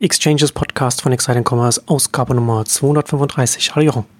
Exchanges Podcast von Exciting Commerce, Ausgabe Nummer 235. Hallo Jochen.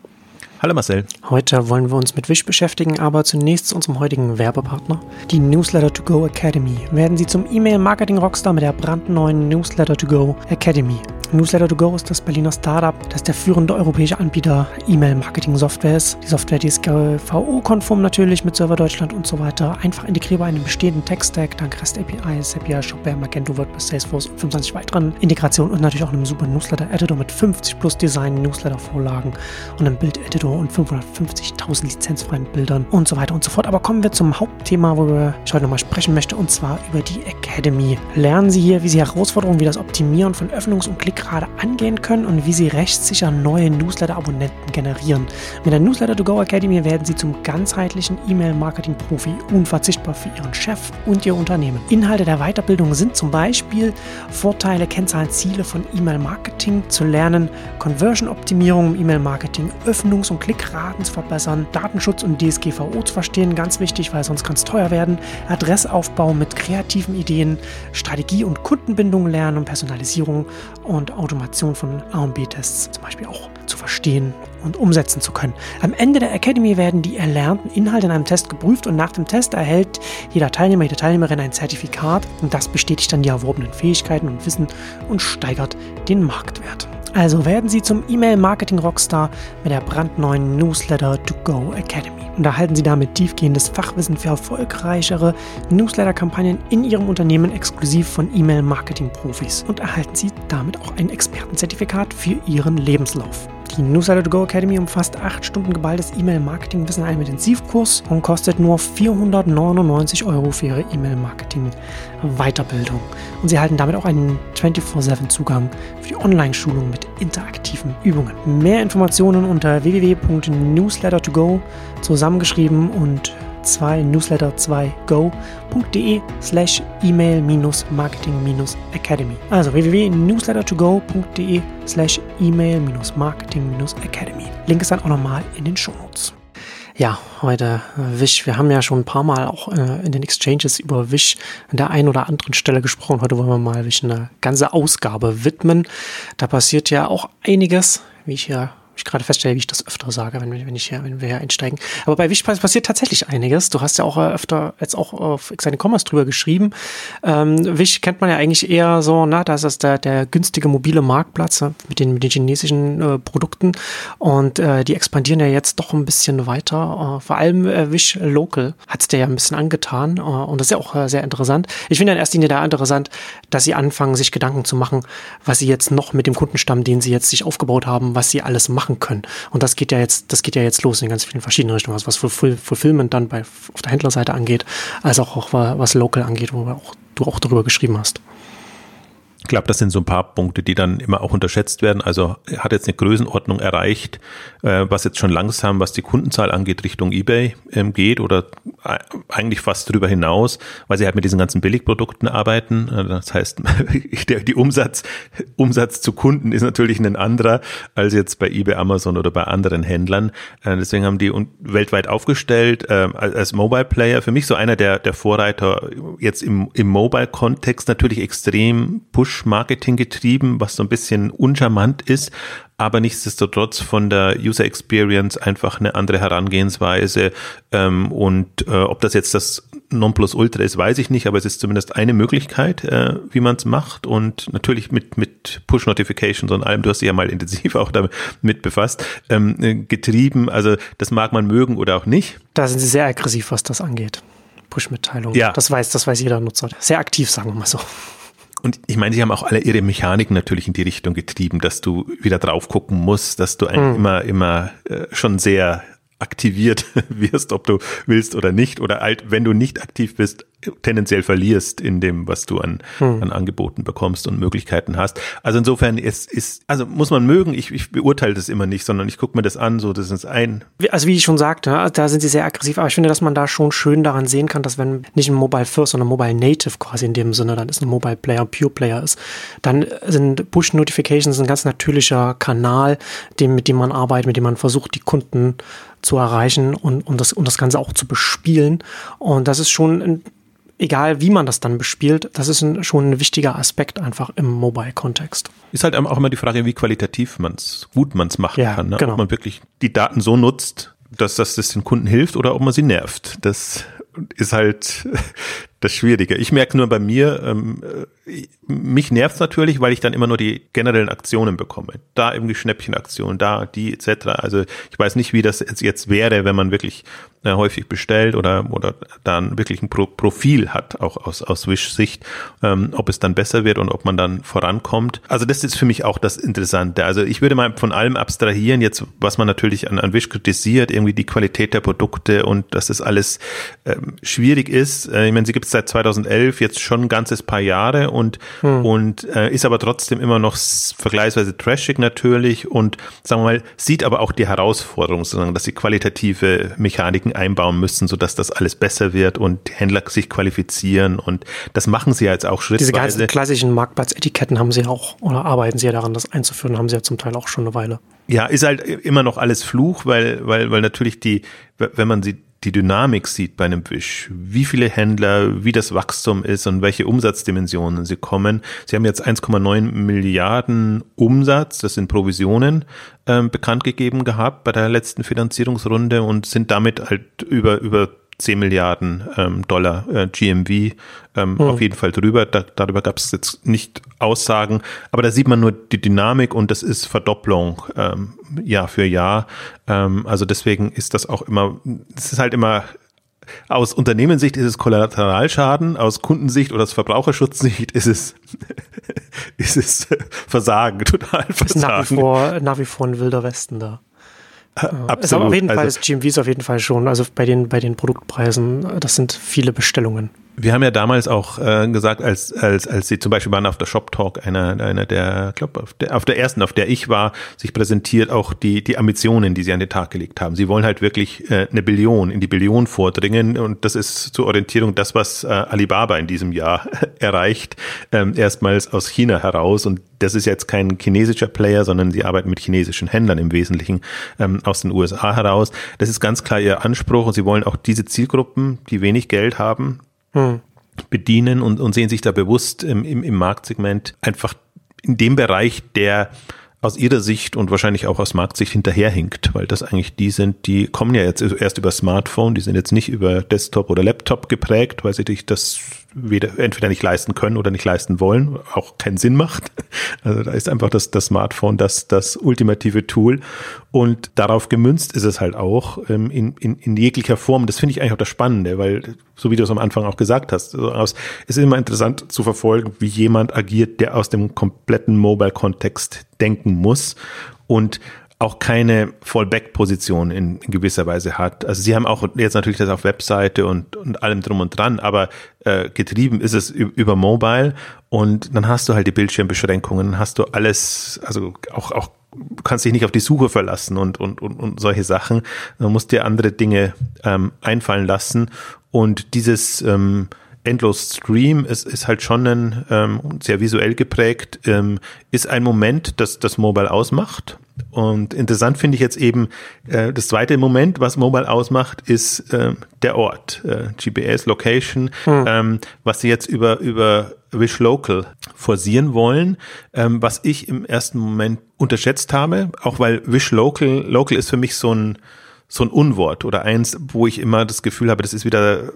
Hallo Marcel. Heute wollen wir uns mit Wish beschäftigen, aber zunächst zu unserem heutigen Werbepartner, die Newsletter to Go Academy. Werden Sie zum E-Mail-Marketing-Rockstar mit der brandneuen Newsletter to Go Academy. Newsletter to Go ist das Berliner Startup, das der führende europäische Anbieter E-Mail-Marketing-Software ist. Die Software, die ist GVO-konform natürlich mit Server Deutschland und so weiter. Einfach integrierbar in den bestehenden Tech-Stack, dank REST APIs, Zapier, Shopware, Magento, WordPress, Salesforce und 25 weiteren Integrationen und natürlich auch einem super Newsletter-Editor mit 50 plus Design-Newsletter-Vorlagen und einem Bild-Editor und 550.000 lizenzfreien Bildern und so weiter und so fort. Aber kommen wir zum Hauptthema, worüber ich heute nochmal sprechen möchte, und zwar über die Academy. Lernen Sie hier, wie Sie Herausforderungen wie das Optimieren von Öffnungs- und Klick gerade angehen können und wie Sie rechtssicher neue Newsletter-Abonnenten generieren. Mit der Newsletter to Go Academy werden Sie zum ganzheitlichen E-Mail-Marketing-Profi, unverzichtbar für Ihren Chef und Ihr Unternehmen. Inhalte der Weiterbildung sind zum Beispiel Vorteile, Kennzahlen, Ziele von E-Mail-Marketing zu lernen, Conversion-Optimierung im E-Mail-Marketing, Öffnungs- und Klickraten zu verbessern, Datenschutz und DSGVO zu verstehen, ganz wichtig, weil sonst kann es teuer werden, Adressaufbau mit kreativen Ideen, Strategie und Kundenbindung lernen und Personalisierung und und Automation von A&B-Tests zum Beispiel auch zu verstehen und umsetzen zu können. Am Ende der Academy werden die erlernten Inhalte in einem Test geprüft und nach dem Test erhält jeder Teilnehmer, jede Teilnehmerin ein Zertifikat und das bestätigt dann die erworbenen Fähigkeiten und Wissen und steigert den Marktwert. Also werden Sie zum E-Mail-Marketing-Rockstar mit der brandneuen Newsletter To Go Academy und erhalten Sie damit tiefgehendes Fachwissen für erfolgreichere Newsletter-Kampagnen in Ihrem Unternehmen exklusiv von E-Mail-Marketing-Profis und erhalten Sie damit auch ein Expertenzertifikat für Ihren Lebenslauf. Die Newsletter to Go Academy umfasst 8 Stunden geballtes E-Mail-Marketing-Wissen in einem Intensivkurs und kostet nur 499 Euro für Ihre E-Mail-Marketing-Weiterbildung. Und Sie erhalten damit auch einen 24-7-Zugang für die Online-Schulung mit interaktiven Übungen. Mehr Informationen unter www.newslettertogo zusammengeschrieben und 2 newsletter 2 go.de slash email marketing academy. Also www.newslettertogo.de slash email marketing academy. Link ist dann auch nochmal in den Shownotes. Ja, heute Wish. Wir haben ja schon ein paar Mal auch äh, in den Exchanges über Wish an der einen oder anderen Stelle gesprochen. Heute wollen wir mal Wish eine ganze Ausgabe widmen. Da passiert ja auch einiges, wie ich ja ich gerade feststelle, wie ich das öfter sage, wenn, wenn, ich hier, wenn wir hier einsteigen. Aber bei Wischpreis passiert tatsächlich einiges. Du hast ja auch äh, öfter jetzt auch auf Exciting Commerce drüber geschrieben. Ähm, Wish kennt man ja eigentlich eher so, na, das ist der, der günstige mobile Marktplatz mit den, mit den chinesischen äh, Produkten. Und äh, die expandieren ja jetzt doch ein bisschen weiter. Äh, vor allem äh, Wish Local hat es dir ja ein bisschen angetan. Äh, und das ist ja auch äh, sehr interessant. Ich finde in erster Linie da interessant, dass sie anfangen, sich Gedanken zu machen, was sie jetzt noch mit dem Kundenstamm, den sie jetzt sich aufgebaut haben, was sie alles machen machen können. Und das geht ja jetzt, das geht ja jetzt los in ganz vielen verschiedenen Richtungen, also was Fulfillment dann bei, auf der Händlerseite angeht, als auch, auch was Local angeht, wo auch, du auch darüber geschrieben hast. Ich glaube, das sind so ein paar Punkte, die dann immer auch unterschätzt werden. Also hat jetzt eine Größenordnung erreicht, äh, was jetzt schon langsam, was die Kundenzahl angeht, Richtung eBay ähm, geht oder eigentlich fast darüber hinaus, weil sie halt mit diesen ganzen Billigprodukten arbeiten. Äh, das heißt, die Umsatz, Umsatz zu Kunden ist natürlich ein anderer als jetzt bei eBay, Amazon oder bei anderen Händlern. Äh, deswegen haben die weltweit aufgestellt äh, als Mobile Player. Für mich so einer der, der Vorreiter jetzt im, im Mobile-Kontext natürlich extrem push Push-Marketing getrieben, was so ein bisschen uncharmant ist, aber nichtsdestotrotz von der User Experience einfach eine andere Herangehensweise. Ähm, und äh, ob das jetzt das Nonplusultra ist, weiß ich nicht, aber es ist zumindest eine Möglichkeit, äh, wie man es macht. Und natürlich mit, mit Push-Notifications und allem, du hast dich ja mal intensiv auch damit befasst, ähm, äh, getrieben. Also das mag man mögen oder auch nicht. Da sind sie sehr aggressiv, was das angeht. Push-Mitteilungen. Ja. Das weiß, das weiß jeder Nutzer. Sehr aktiv, sagen wir mal so. Und ich meine, sie haben auch alle ihre Mechaniken natürlich in die Richtung getrieben, dass du wieder drauf gucken musst, dass du eigentlich mhm. immer, immer äh, schon sehr aktiviert wirst, ob du willst oder nicht, oder halt, wenn du nicht aktiv bist, tendenziell verlierst in dem, was du an, hm. an Angeboten bekommst und Möglichkeiten hast. Also insofern ist, ist also muss man mögen, ich, ich beurteile das immer nicht, sondern ich gucke mir das an, so das ist ein. Also wie ich schon sagte, da sind sie sehr aggressiv, aber ich finde, dass man da schon schön daran sehen kann, dass wenn nicht ein Mobile First, sondern Mobile Native quasi in dem Sinne, dann ist ein Mobile Player, Pure Player ist, dann sind Push Notifications ein ganz natürlicher Kanal, dem, mit dem man arbeitet, mit dem man versucht, die Kunden zu erreichen und, und, das, und das Ganze auch zu bespielen. Und das ist schon ein egal wie man das dann bespielt, das ist ein, schon ein wichtiger Aspekt einfach im Mobile-Kontext. Ist halt auch immer die Frage, wie qualitativ man es, gut man es machen Ja, kann. Ne? genau. Ob man wirklich die Daten so nutzt, dass das, das den Kunden hilft oder ob man sie nervt. Das ist halt das Schwierige. Ich merke nur bei mir, ähm, äh, mich nervt natürlich, weil ich dann immer nur die generellen Aktionen bekomme. Da irgendwie Schnäppchenaktionen, da die etc. Also ich weiß nicht, wie das jetzt, jetzt wäre, wenn man wirklich äh, häufig bestellt oder oder dann wirklich ein Pro Profil hat, auch aus aus Wish-Sicht, ähm, ob es dann besser wird und ob man dann vorankommt. Also das ist für mich auch das Interessante. Also ich würde mal von allem abstrahieren, jetzt was man natürlich an, an Wish kritisiert, irgendwie die Qualität der Produkte und dass das alles ähm, schwierig ist. Äh, ich meine, sie gibt es seit 2011, jetzt schon ein ganzes paar Jahre und und äh, ist aber trotzdem immer noch vergleichsweise trashig natürlich und sagen wir mal, sieht aber auch die Herausforderung, sozusagen, dass sie qualitative Mechaniken einbauen müssen, sodass das alles besser wird und Händler sich qualifizieren und das machen sie ja jetzt auch Diese schrittweise. ganzen klassischen Marktplatzetiketten haben sie auch oder arbeiten sie ja daran, das einzuführen, haben sie ja zum Teil auch schon eine Weile. Ja, ist halt immer noch alles Fluch, weil, weil, weil natürlich die, wenn man sie, die Dynamik sieht bei einem Wish, wie viele Händler, wie das Wachstum ist und welche Umsatzdimensionen sie kommen. Sie haben jetzt 1,9 Milliarden Umsatz, das sind Provisionen, ähm, bekannt gegeben gehabt bei der letzten Finanzierungsrunde und sind damit halt über, über 10 Milliarden ähm, Dollar äh, GMV ähm, auf jeden Fall drüber. Da, darüber gab es jetzt nicht Aussagen, aber da sieht man nur die Dynamik und das ist Verdopplung ähm, Jahr für Jahr. Ähm, also deswegen ist das auch immer, es ist halt immer aus Unternehmenssicht ist es Kollateralschaden, aus Kundensicht oder aus Verbraucherschutzsicht ist es ist es Versagen, total Ist nach wie Versagen. vor, nach wie vor ein wilder Westen da. Absolut. Ist aber auf jeden Fall, Also- das GMV ist auf jeden Fall schon, also bei den, bei den Produktpreisen, äh, das sind viele Bestellungen. Wir haben ja damals auch äh, gesagt, als, als, als sie zum Beispiel waren auf der Shop Talk, einer, einer der, glaube auf der, auf der ersten, auf der ich war, sich präsentiert auch die, die Ambitionen, die sie an den Tag gelegt haben. Sie wollen halt wirklich äh, eine Billion, in die Billion vordringen und das ist zur Orientierung das, was äh, Alibaba in diesem Jahr erreicht, ähm, erstmals aus China heraus und das ist jetzt kein chinesischer Player, sondern sie arbeiten mit chinesischen Händlern im Wesentlichen ähm, aus den USA heraus. Das ist ganz klar ihr Anspruch und sie wollen auch diese Zielgruppen, die wenig Geld haben, bedienen und, und sehen sich da bewusst im, im, im Marktsegment einfach in dem Bereich, der aus ihrer Sicht und wahrscheinlich auch aus Marktsicht hinterherhinkt, weil das eigentlich die sind, die kommen ja jetzt erst über Smartphone, die sind jetzt nicht über Desktop oder Laptop geprägt, weil sie sich das weder, entweder nicht leisten können oder nicht leisten wollen, auch keinen Sinn macht. Also da ist einfach das, das Smartphone das, das ultimative Tool und darauf gemünzt ist es halt auch ähm, in, in, in jeglicher Form. Das finde ich eigentlich auch das Spannende, weil so wie du es am Anfang auch gesagt hast, also aus, es ist immer interessant zu verfolgen, wie jemand agiert, der aus dem kompletten Mobile-Kontext denken muss und auch keine Fallback-Position in, gewisser Weise hat. Also sie haben auch jetzt natürlich das auf Webseite und, und allem drum und dran, aber äh, getrieben ist es über Mobile und dann hast du halt die Bildschirmbeschränkungen, dann hast du alles, also auch, auch kannst dich nicht auf die Suche verlassen und, und, und, und solche Sachen. Du musst dir andere Dinge ähm, einfallen lassen und dieses ähm, Endlos Stream ist, ist halt schon ein, ähm, sehr visuell geprägt, ähm, ist ein Moment, das das Mobile ausmacht. Und interessant finde ich jetzt eben äh, das zweite Moment, was Mobile ausmacht, ist äh, der Ort, äh, GPS Location, ähm, was sie jetzt über über Wish Local forcieren wollen, ähm, was ich im ersten Moment unterschätzt habe, auch weil Wish Local Local ist für mich so ein so ein Unwort oder eins, wo ich immer das Gefühl habe, das ist wieder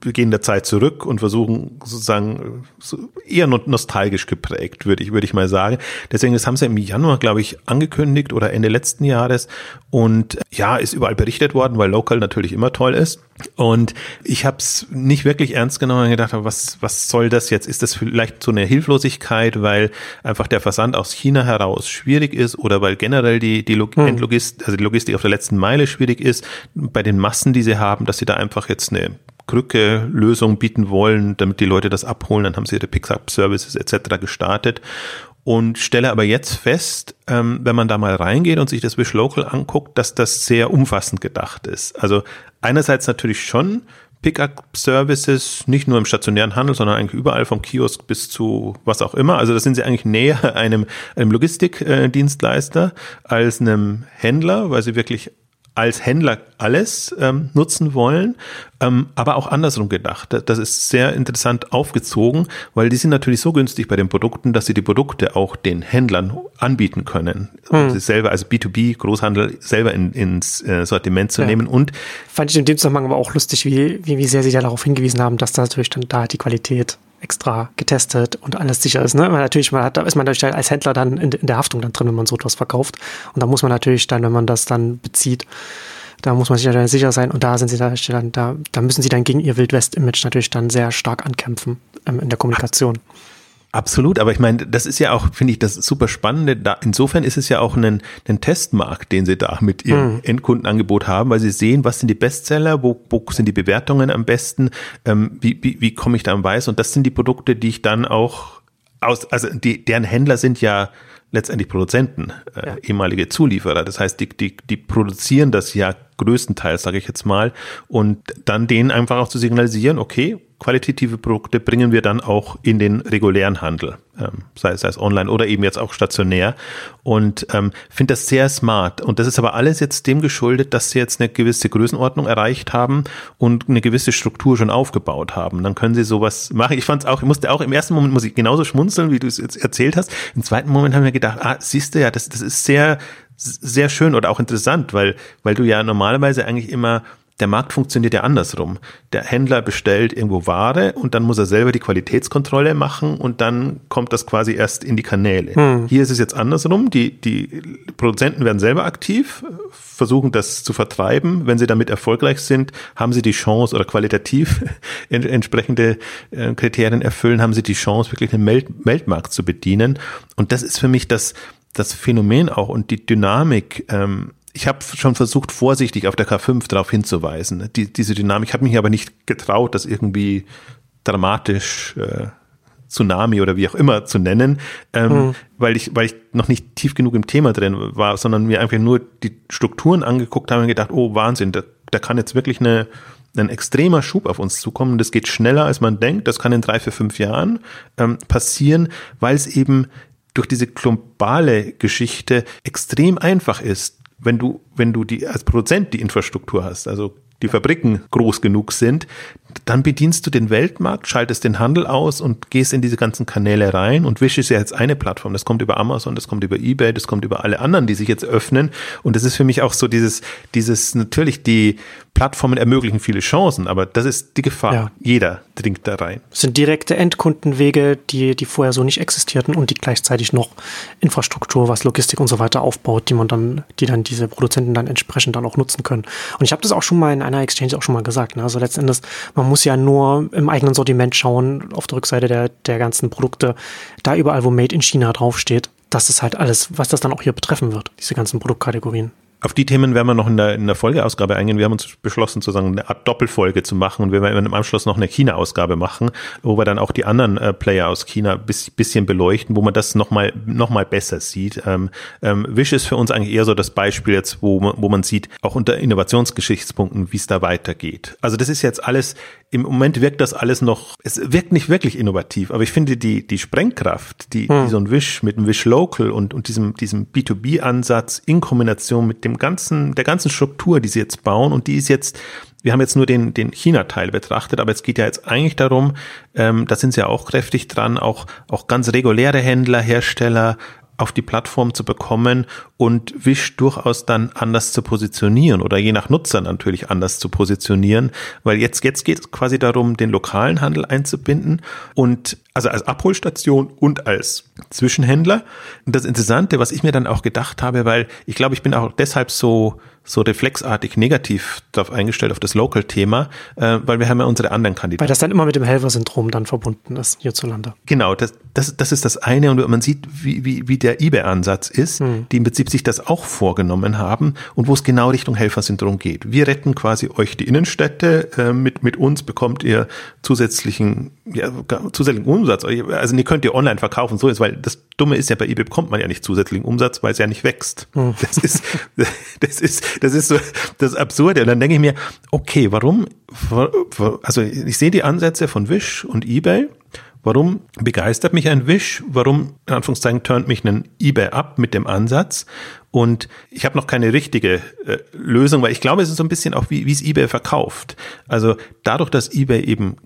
gehen der Zeit zurück und versuchen sozusagen so eher no- nostalgisch geprägt, würde ich, würde ich mal sagen. Deswegen, das haben sie im Januar, glaube ich, angekündigt oder Ende letzten Jahres. Und ja, ist überall berichtet worden, weil Local natürlich immer toll ist. Und ich habe es nicht wirklich ernst genommen und gedacht, was, was soll das jetzt? Ist das vielleicht so eine Hilflosigkeit, weil einfach der Versand aus China heraus schwierig ist oder weil generell die, die Log Endlogist, also die Logistik auf der letzten Meile schwierig ist, bei den Massen, die sie haben, dass sie da einfach jetzt eine Krücke Lösung bieten wollen, damit die Leute das abholen. Dann haben sie ihre Pickup-Services etc. gestartet und stelle aber jetzt fest, ähm, wenn man da mal reingeht und sich das Wish Local anguckt, dass das sehr umfassend gedacht ist. Also einerseits natürlich schon Pickup-Services, nicht nur im stationären Handel, sondern eigentlich überall vom Kiosk bis zu was auch immer. Also da sind sie eigentlich näher einem, einem Logistikdienstleister als einem Händler, weil sie wirklich als Händler alles ähm, nutzen wollen, ähm, aber auch andersrum gedacht. Das ist sehr interessant aufgezogen, weil die sind natürlich so günstig bei den Produkten, dass sie die Produkte auch den Händlern anbieten können. Hm. Sie selber, also B2B, Großhandel, selber in, ins äh, Sortiment zu ja. nehmen und fand ich in dem Zusammenhang aber auch lustig, wie, wie, wie sehr sie da darauf hingewiesen haben, dass da natürlich dann da die Qualität extra getestet und alles sicher ist. Ne? Weil natürlich, man hat, da ist man natürlich als Händler dann in, in der Haftung dann drin, wenn man so etwas verkauft. Und da muss man natürlich dann, wenn man das dann bezieht, da muss man sich natürlich sicher sein. Und da sind sie da, da, da müssen sie dann gegen ihr Wildwest-Image natürlich dann sehr stark ankämpfen ähm, in der Kommunikation. Absolut, aber ich meine, das ist ja auch, finde ich, das super Spannende. Da, insofern ist es ja auch ein, ein Testmarkt, den sie da mit ihrem mhm. Endkundenangebot haben, weil sie sehen, was sind die Bestseller, wo, wo sind die Bewertungen am besten, ähm, wie, wie, wie komme ich da am Weiß? Und das sind die Produkte, die ich dann auch aus, also die, deren Händler sind ja letztendlich Produzenten, äh, ja. ehemalige Zulieferer. Das heißt, die, die, die produzieren das ja größtenteils, sage ich jetzt mal, und dann denen einfach auch zu signalisieren, okay, qualitative Produkte bringen wir dann auch in den regulären Handel, ähm, sei, sei es online oder eben jetzt auch stationär. Und ähm, finde das sehr smart. Und das ist aber alles jetzt dem geschuldet, dass sie jetzt eine gewisse Größenordnung erreicht haben und eine gewisse Struktur schon aufgebaut haben. Dann können sie sowas machen. Ich fand es auch, ich musste auch im ersten Moment muss ich genauso schmunzeln, wie du es jetzt erzählt hast. Im zweiten Moment haben wir gedacht, ah, siehst du ja, das, das ist sehr sehr schön oder auch interessant, weil, weil du ja normalerweise eigentlich immer der Markt funktioniert ja andersrum. Der Händler bestellt irgendwo Ware und dann muss er selber die Qualitätskontrolle machen und dann kommt das quasi erst in die Kanäle. Hm. Hier ist es jetzt andersrum. Die, die Produzenten werden selber aktiv, versuchen das zu vertreiben. Wenn sie damit erfolgreich sind, haben sie die Chance oder qualitativ entsprechende äh, Kriterien erfüllen, haben sie die Chance, wirklich einen Weltmarkt zu bedienen. Und das ist für mich das, das Phänomen auch und die Dynamik, ähm, ich habe schon versucht, vorsichtig auf der K5 darauf hinzuweisen. Die, diese Dynamik hat mich aber nicht getraut, das irgendwie dramatisch äh, Tsunami oder wie auch immer zu nennen, ähm, mhm. weil ich, weil ich noch nicht tief genug im Thema drin war, sondern mir einfach nur die Strukturen angeguckt habe und gedacht, oh Wahnsinn, da, da kann jetzt wirklich eine, ein extremer Schub auf uns zukommen. Das geht schneller, als man denkt. Das kann in drei, vier, fünf Jahren ähm, passieren, weil es eben durch diese globale Geschichte extrem einfach ist, wenn du, wenn du die als Produzent die Infrastruktur hast, also die Fabriken groß genug sind, dann bedienst du den Weltmarkt, schaltest den Handel aus und gehst in diese ganzen Kanäle rein und Wish ist ja jetzt eine Plattform. Das kommt über Amazon, das kommt über eBay, das kommt über alle anderen, die sich jetzt öffnen. Und das ist für mich auch so dieses, dieses, natürlich die Plattformen ermöglichen viele Chancen, aber das ist die Gefahr. Ja. Jeder dringt da rein. Das sind direkte Endkundenwege, die, die vorher so nicht existierten und die gleichzeitig noch Infrastruktur, was Logistik und so weiter aufbaut, die man dann, die dann diese Produzenten dann entsprechend dann auch nutzen können. Und ich habe das auch schon mal in einer Exchange auch schon mal gesagt. Ne? Also letzten Endes, man muss ja nur im eigenen Sortiment schauen, auf der Rückseite der, der ganzen Produkte, da überall, wo Made in China draufsteht, das ist halt alles, was das dann auch hier betreffen wird, diese ganzen Produktkategorien. Auf die Themen werden wir noch in der, in der Folgeausgabe eingehen. Wir haben uns beschlossen, sozusagen eine Art Doppelfolge zu machen und wir werden im Anschluss noch eine China-Ausgabe machen, wo wir dann auch die anderen äh, Player aus China bis, bisschen beleuchten, wo man das nochmal noch mal besser sieht. Ähm, ähm, Wish ist für uns eigentlich eher so das Beispiel jetzt, wo man, wo man sieht, auch unter Innovationsgeschichtspunkten, wie es da weitergeht. Also das ist jetzt alles, im Moment wirkt das alles noch, es wirkt nicht wirklich innovativ, aber ich finde die, die Sprengkraft, die, hm. die so ein Wish mit dem Wish Local und, und diesem, diesem B2B-Ansatz in Kombination mit dem dem ganzen, der ganzen Struktur, die sie jetzt bauen und die ist jetzt, wir haben jetzt nur den, den China-Teil betrachtet, aber es geht ja jetzt eigentlich darum, ähm, da sind sie ja auch kräftig dran, auch, auch ganz reguläre Händler, Hersteller, auf die Plattform zu bekommen und Wish durchaus dann anders zu positionieren oder je nach Nutzer natürlich anders zu positionieren, weil jetzt, jetzt geht es quasi darum, den lokalen Handel einzubinden und also als Abholstation und als Zwischenhändler. Und das Interessante, was ich mir dann auch gedacht habe, weil ich glaube, ich bin auch deshalb so so reflexartig negativ darauf eingestellt, auf das Local-Thema, äh, weil wir haben ja unsere anderen Kandidaten. Weil das dann immer mit dem Helfer-Syndrom dann verbunden ist hierzulande. Genau, das, das, das ist das eine und man sieht, wie, wie, wie der eBay-Ansatz ist, hm. die im Prinzip sich das auch vorgenommen haben und wo es genau Richtung Helfer-Syndrom geht. Wir retten quasi euch die Innenstädte, äh, mit, mit uns bekommt ihr zusätzlichen, ja, zusätzlichen Umsatz. Also ihr könnt ihr online verkaufen, so ist, weil das Dumme ist ja, bei eBay bekommt man ja nicht zusätzlichen Umsatz, weil es ja nicht wächst. Hm. Das ist, das ist, das ist so das Absurde. Und dann denke ich mir, okay, warum? Also ich sehe die Ansätze von Wish und eBay Warum begeistert mich ein Wish? Warum, in Anführungszeichen, turnt mich ein eBay ab mit dem Ansatz? Und ich habe noch keine richtige äh, Lösung, weil ich glaube, es ist so ein bisschen auch, wie, wie es eBay verkauft. Also dadurch, dass eBay eben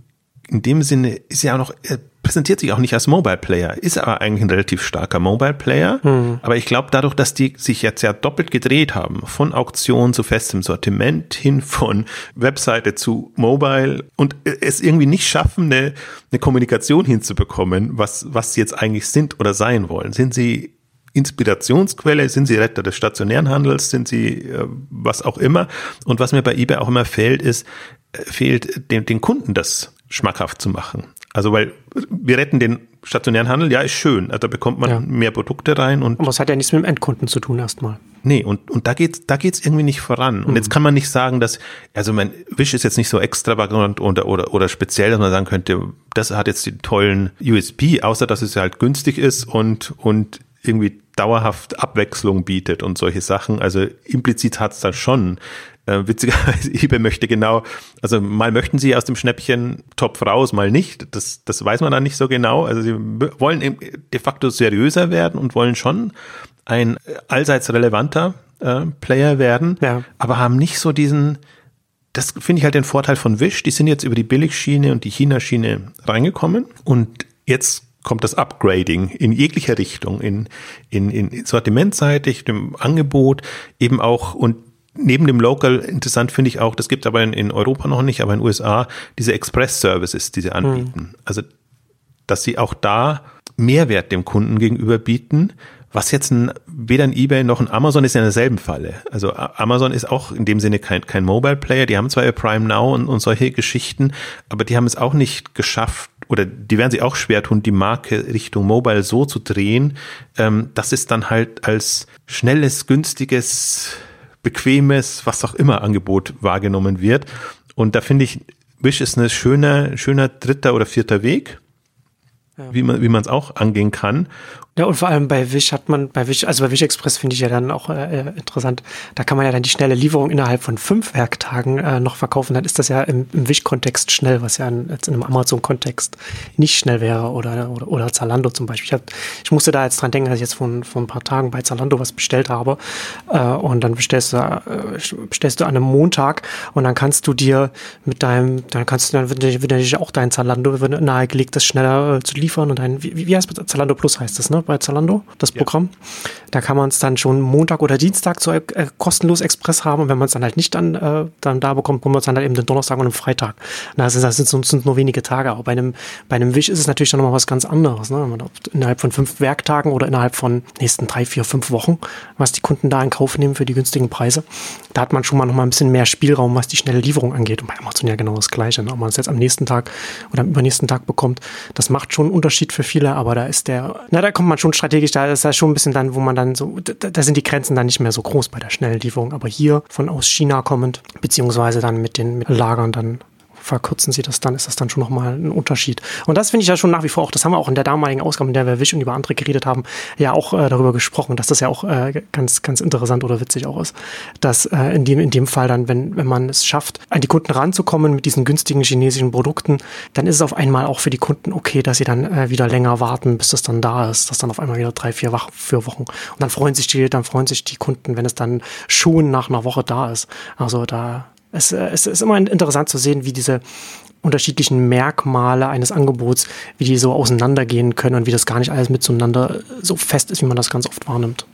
in dem Sinne ist ja auch noch, er präsentiert sich auch nicht als Mobile Player, ist aber eigentlich ein relativ starker Mobile Player. Mhm. Aber ich glaube, dadurch, dass die sich jetzt ja doppelt gedreht haben, von Auktion zu festem Sortiment hin von Webseite zu Mobile und es irgendwie nicht schaffen, eine, eine Kommunikation hinzubekommen, was, was sie jetzt eigentlich sind oder sein wollen. Sind sie Inspirationsquelle, sind sie Retter des stationären Handels, sind sie äh, was auch immer. Und was mir bei eBay auch immer fehlt, ist, äh, fehlt den, den Kunden das schmackhaft zu machen. Also weil wir retten den stationären Handel, ja, ist schön. Also da bekommt man ja. mehr Produkte rein und. Aber es hat ja nichts mit dem Endkunden zu tun erstmal. Nee, und, und da geht's, da geht's irgendwie nicht voran. Und mhm. jetzt kann man nicht sagen, dass, also mein Wish ist jetzt nicht so extravagant oder, oder, oder speziell, dass man sagen könnte, das hat jetzt die tollen USP, außer dass es halt günstig ist und, und irgendwie dauerhaft Abwechslung bietet und solche Sachen. Also implizit hat's da schon äh, witzigerweise, eBay möchte genau, also mal möchten sie aus dem Schnäppchen Topf raus, mal nicht. Das, das weiß man dann nicht so genau. Also sie wollen de facto seriöser werden und wollen schon ein allseits relevanter äh, Player werden, ja. aber haben nicht so diesen, das finde ich halt den Vorteil von Wish. Die sind jetzt über die Billigschiene und die China-Schiene reingekommen und jetzt kommt das Upgrading in jeglicher Richtung, in, in, in sortimentseitig, dem Angebot, eben auch und neben dem Local interessant finde ich auch, das gibt aber in, in, Europa noch nicht, aber in den USA, diese Express-Services, die sie anbieten. Mhm. Also, dass sie auch da Mehrwert dem Kunden gegenüber bieten, was jetzt ein, weder ein eBay noch ein Amazon ist ja in derselben Falle. Also Amazon ist auch in dem Sinne kein, kein Mobile Player. Die haben zwar ihr Prime Now und, und solche Geschichten, aber die haben es auch nicht geschafft, oder die werden sich auch schwer tun, die Marke Richtung Mobile so zu drehen, ähm, dass es dann halt als schnelles, günstiges bequemes, was auch immer Angebot wahrgenommen wird. Und da finde ich, Wish ist ein schöner, schöner dritter oder vierter Weg, ja. wie man wie man es auch angehen kann. Ja, und vor allem bei Wish hat man, bei Wish, also bei Wish Express finde ich ja dann auch äh, interessant, da kann man ja dann die schnelle Lieferung innerhalb von fünf Werktagen äh, noch verkaufen. Dann ist das ja im, im Wish-Kontext schnell, was ja in, jetzt in einem Amazon-Kontext nicht schnell wäre oder, oder, oder Zalando zum Beispiel. Ich, hab, ich musste da jetzt dran denken, dass ich jetzt vor, vor ein paar Tagen bei Zalando was bestellt habe äh, und dann bestellst du, äh, bestellst du an einem Montag und dann kannst du dir mit deinem, dann kannst du, dann wird, natürlich auch dein Zalando nahegelegt, das schneller äh, zu liefern und dein, wie, wie heißt das? Zalando Plus heißt das, ne? Bei Zalando, das Programm. Ja. Da kann man es dann schon Montag oder Dienstag so äh, kostenlos Express haben und wenn man es dann halt nicht dann, äh, dann da bekommt, bekommt man es dann halt eben den Donnerstag und den Freitag. Das, das, sind, das sind nur wenige Tage, aber bei einem, bei einem Wish ist es natürlich dann nochmal was ganz anderes. Ne? Innerhalb von fünf Werktagen oder innerhalb von nächsten drei, vier, fünf Wochen, was die Kunden da in Kauf nehmen für die günstigen Preise. Da hat man schon mal noch mal ein bisschen mehr Spielraum, was die schnelle Lieferung angeht. Und bei Amazon ja genau das Gleiche. Ne? Ob man es jetzt am nächsten Tag oder am übernächsten Tag bekommt, das macht schon einen Unterschied für viele, aber da ist der, na, da kommt man schon strategisch, da ist das schon ein bisschen dann, wo man dann so, da, da sind die Grenzen dann nicht mehr so groß bei der schnellen Lieferung. Aber hier von aus China kommend, beziehungsweise dann mit den mit Lagern dann verkürzen sie das dann, ist das dann schon nochmal ein Unterschied. Und das finde ich ja schon nach wie vor auch, das haben wir auch in der damaligen Ausgabe, in der wir Wish und über andere geredet haben, ja auch äh, darüber gesprochen, dass das ja auch äh, ganz, ganz interessant oder witzig auch ist, dass äh, in, dem, in dem Fall dann, wenn, wenn man es schafft, an die Kunden ranzukommen mit diesen günstigen chinesischen Produkten, dann ist es auf einmal auch für die Kunden okay, dass sie dann äh, wieder länger warten, bis das dann da ist, dass dann auf einmal wieder drei, vier, vier Wochen. Und dann freuen sich die, dann freuen sich die Kunden, wenn es dann schon nach einer Woche da ist. Also da es, äh, es ist immer interessant zu sehen, wie diese unterschiedlichen Merkmale eines Angebots, wie die so auseinandergehen können und wie das gar nicht alles miteinander so fest ist, wie man das ganz oft wahrnimmt.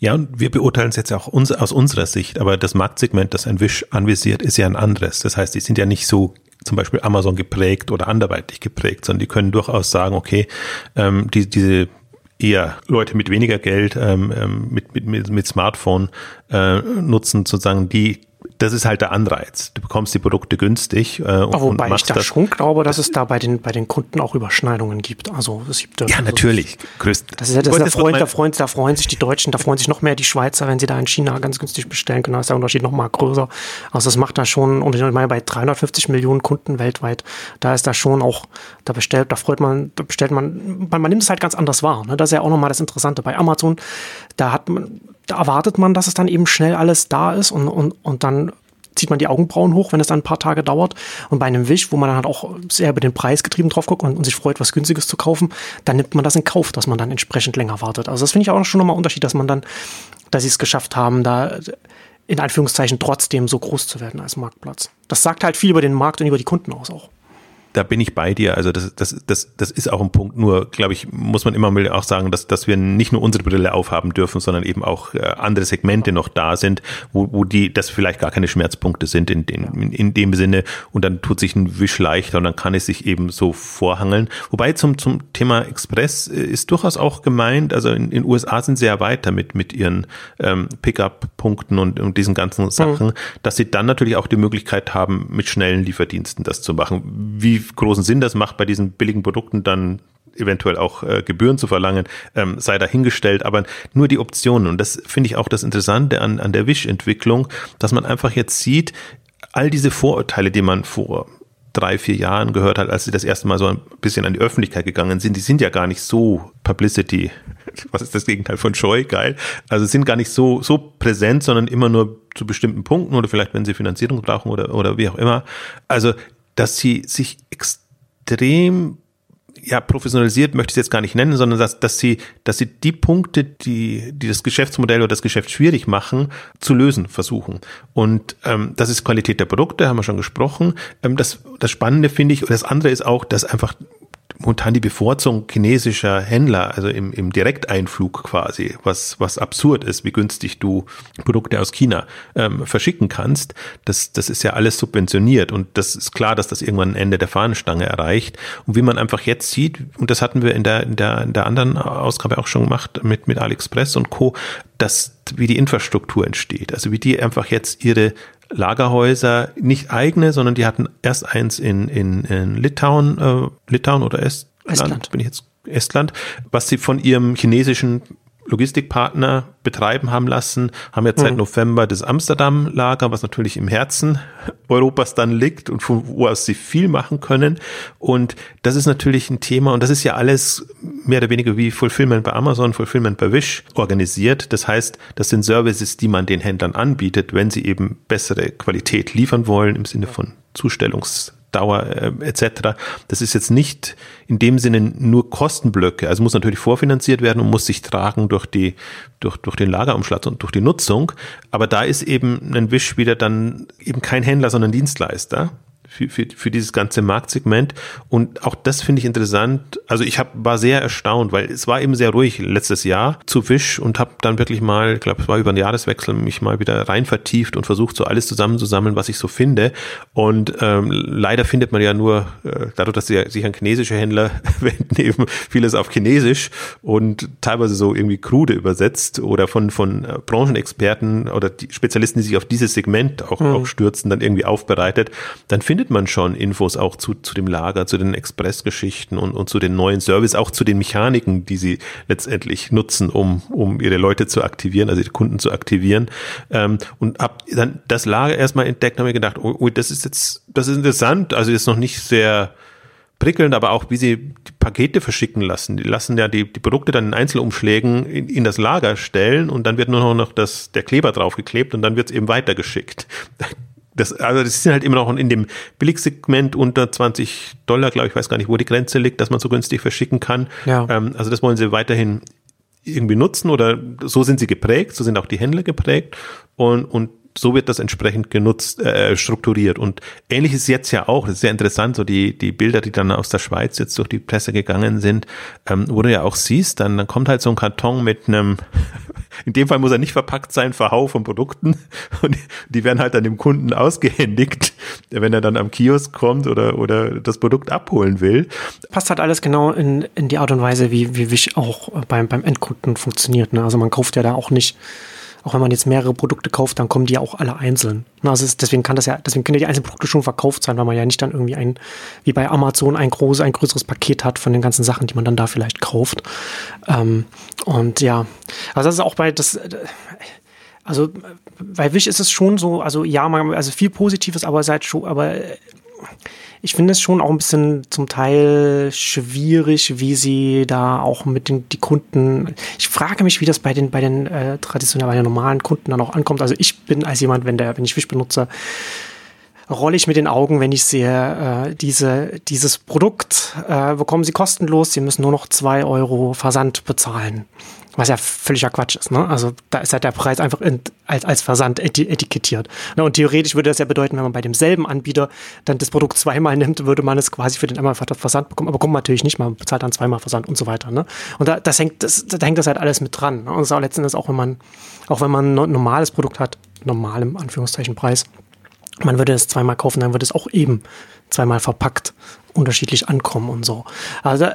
Ja, und wir beurteilen es jetzt auch uns, aus unserer Sicht, aber das Marktsegment, das ein Wish anvisiert, ist ja ein anderes. Das heißt, die sind ja nicht so zum Beispiel Amazon geprägt oder anderweitig geprägt, sondern die können durchaus sagen, okay, ähm, die, diese eher Leute mit weniger Geld, ähm, ähm mit, mit, mit Smartphone äh, nutzen, sozusagen, die das ist halt der Anreiz. Du bekommst die Produkte günstig. Äh, Aber wobei ich da das, schon glaube, dass es da bei den, bei den Kunden auch Überschneidungen gibt. Also es gibt, ja, also natürlich. Größt, das ist ja das der Freund, da freuen, da freuen sich die Deutschen, da freuen sich noch mehr die Schweizer, wenn sie da in China ganz günstig bestellen können. Da ist der Unterschied noch mal größer. Also das macht da schon, und ich meine, bei 350 Millionen Kunden weltweit, da ist da schon auch, da bestellt, da freut man, da bestellt man, man, man nimmt es halt ganz anders wahr. Ne? Das ist ja auch nochmal das Interessante. Bei Amazon, da hat man, da erwartet man, dass es dann eben schnell alles da ist und, und, und dann zieht man die Augenbrauen hoch, wenn es dann ein paar Tage dauert. Und bei einem Wisch, wo man dann halt auch sehr über den Preis getrieben drauf guckt und, und sich freut, was Günstiges zu kaufen, dann nimmt man das in Kauf, dass man dann entsprechend länger wartet. Also das finde ich auch schon nochmal ein Unterschied, dass man dann, dass sie es geschafft haben, da in Anführungszeichen trotzdem so groß zu werden als Marktplatz. Das sagt halt viel über den Markt und über die Kunden aus auch da bin ich bei dir. Also das, das, das, das ist auch ein Punkt. Nur, glaube ich, muss man immer mal auch sagen, dass, dass wir nicht nur unsere Brille aufhaben dürfen, sondern eben auch äh, andere Segmente noch da sind, wo, wo die, das vielleicht gar keine Schmerzpunkte sind in, den, in, in dem Sinne. Und dann tut sich ein Wisch leichter und dann kann es sich eben so vorhangeln. Wobei zum, zum Thema Express äh, ist durchaus auch gemeint, also in den USA sind sie ja weiter mit, mit ihren ähm, Pickup-Punkten und, und diesen ganzen Sachen, mhm. dass sie dann natürlich auch die Möglichkeit haben, mit schnellen Lieferdiensten das zu machen. Wie großen Sinn das macht, bei diesen billigen Produkten dann eventuell auch äh, Gebühren zu verlangen, ähm, sei dahingestellt, aber nur die Optionen. Und das finde ich auch das Interessante an, an der Wish-Entwicklung, dass man einfach jetzt sieht, all diese Vorurteile, die man vor drei, vier Jahren gehört hat, als sie das erste Mal so ein bisschen an die Öffentlichkeit gegangen sind, die sind ja gar nicht so Publicity, was ist das Gegenteil von Scheu, geil, also sind gar nicht so, so präsent, sondern immer nur zu bestimmten Punkten oder vielleicht, wenn sie Finanzierung brauchen oder, oder wie auch immer. Also dass sie sich extrem ja, professionalisiert möchte ich es jetzt gar nicht nennen, sondern dass, dass sie, dass sie die Punkte, die, die das Geschäftsmodell oder das Geschäft schwierig machen, zu lösen versuchen. Und ähm, das ist Qualität der Produkte, haben wir schon gesprochen. Ähm, das, das Spannende finde ich, und das andere ist auch, dass einfach momentan die Bevorzugung chinesischer Händler, also im, im Direkteinflug quasi, was, was absurd ist, wie günstig du Produkte aus China ähm, verschicken kannst, das, das ist ja alles subventioniert und das ist klar, dass das irgendwann ein Ende der Fahnenstange erreicht. Und wie man einfach jetzt sieht, und das hatten wir in der, in der, in der anderen Ausgabe auch schon gemacht mit, mit AliExpress und Co., dass wie die Infrastruktur entsteht, also wie die einfach jetzt ihre Lagerhäuser, nicht eigene, sondern die hatten erst eins in, in, in Litauen, äh, Litauen oder Estland, Estland, bin ich jetzt Estland, was sie von ihrem chinesischen Logistikpartner betreiben haben lassen, haben jetzt seit mhm. November das Amsterdam-Lager, was natürlich im Herzen Europas dann liegt und von wo aus sie viel machen können. Und das ist natürlich ein Thema und das ist ja alles mehr oder weniger wie Fulfillment bei Amazon, Fulfillment bei Wish organisiert. Das heißt, das sind Services, die man den Händlern anbietet, wenn sie eben bessere Qualität liefern wollen im Sinne von Zustellungs Dauer äh, etc. Das ist jetzt nicht in dem Sinne nur Kostenblöcke. Also muss natürlich vorfinanziert werden und muss sich tragen durch die durch durch den Lagerumschlag und durch die Nutzung. Aber da ist eben ein Wisch wieder dann eben kein Händler, sondern Dienstleister für, für, für dieses ganze Marktsegment. Und auch das finde ich interessant. Also ich hab, war sehr erstaunt, weil es war eben sehr ruhig letztes Jahr zu Wisch und habe dann wirklich mal, ich glaube, es war über den Jahreswechsel, mich mal wieder rein vertieft und versucht, so alles zusammenzusammeln, was ich so finde. Und ähm, leider findet man ja nur, äh, dadurch, dass sie sich an chinesische Händler wenden, eben vieles auf Chinesisch und teilweise so irgendwie krude übersetzt oder von, von äh, Branchenexperten oder die Spezialisten, die sich auf dieses Segment auch, mhm. auch stürzen, dann irgendwie aufbereitet. Dann findet findet man schon Infos auch zu, zu dem Lager, zu den Expressgeschichten und, und zu den neuen Service, auch zu den Mechaniken, die sie letztendlich nutzen, um, um ihre Leute zu aktivieren, also die Kunden zu aktivieren. Ähm, und hab dann das Lager erstmal entdeckt, habe mir gedacht, oh, oh, das ist jetzt, das ist interessant, also ist noch nicht sehr prickelnd, aber auch wie sie die Pakete verschicken lassen. Die lassen ja die, die Produkte dann in Einzelumschlägen in, in das Lager stellen und dann wird nur noch das, der Kleber draufgeklebt und dann wird es eben weitergeschickt das, also das sind halt immer noch in dem Billigsegment unter 20 Dollar, glaube ich, weiß gar nicht, wo die Grenze liegt, dass man so günstig verschicken kann. Ja. Ähm, also das wollen sie weiterhin irgendwie nutzen oder so sind sie geprägt, so sind auch die Händler geprägt und, und so wird das entsprechend genutzt, äh, strukturiert. Und ähnlich ist jetzt ja auch, das ist sehr interessant, so die, die Bilder, die dann aus der Schweiz jetzt durch die Presse gegangen sind, ähm, wo du ja auch siehst, dann, dann kommt halt so ein Karton mit einem, in dem Fall muss er nicht verpackt sein, Verhau von Produkten und die werden halt dann dem Kunden ausgehändigt, wenn er dann am Kiosk kommt oder, oder das Produkt abholen will. Passt halt alles genau in, in die Art und Weise, wie, wie Wish auch beim, beim Endkunden funktioniert. Ne? Also man kauft ja da auch nicht auch wenn man jetzt mehrere Produkte kauft, dann kommen die ja auch alle einzeln. Also ist, deswegen kann das ja, deswegen können ja die einzelnen Produkte schon verkauft sein, weil man ja nicht dann irgendwie ein, wie bei Amazon ein großes, ein größeres Paket hat von den ganzen Sachen, die man dann da vielleicht kauft. Ähm, und ja, also das ist auch bei das, also bei Wish ist es schon so, also ja, man, also viel Positives, aber seit schon, aber ich finde es schon auch ein bisschen zum Teil schwierig, wie sie da auch mit den die Kunden. Ich frage mich, wie das bei den bei den äh, traditionell bei den normalen Kunden dann auch ankommt. Also ich bin als jemand, wenn der wenn ich Wish benutze, rolle ich mit den Augen, wenn ich sehe, äh, diese, dieses Produkt äh, bekommen Sie kostenlos, Sie müssen nur noch zwei Euro Versand bezahlen. Was ja völliger Quatsch ist. Ne? Also da ist halt der Preis einfach in, als, als Versand etikettiert. Ne? Und theoretisch würde das ja bedeuten, wenn man bei demselben Anbieter dann das Produkt zweimal nimmt, würde man es quasi für den einmal Versand bekommen. Aber kommt natürlich nicht, man bezahlt dann zweimal Versand und so weiter. Ne? Und da, das hängt, das, da hängt das halt alles mit dran. Ne? Und das ist auch, wenn man, auch wenn man ein normales Produkt hat, normalem Anführungszeichen Preis, man würde es zweimal kaufen, dann würde es auch eben zweimal verpackt unterschiedlich ankommen und so. Also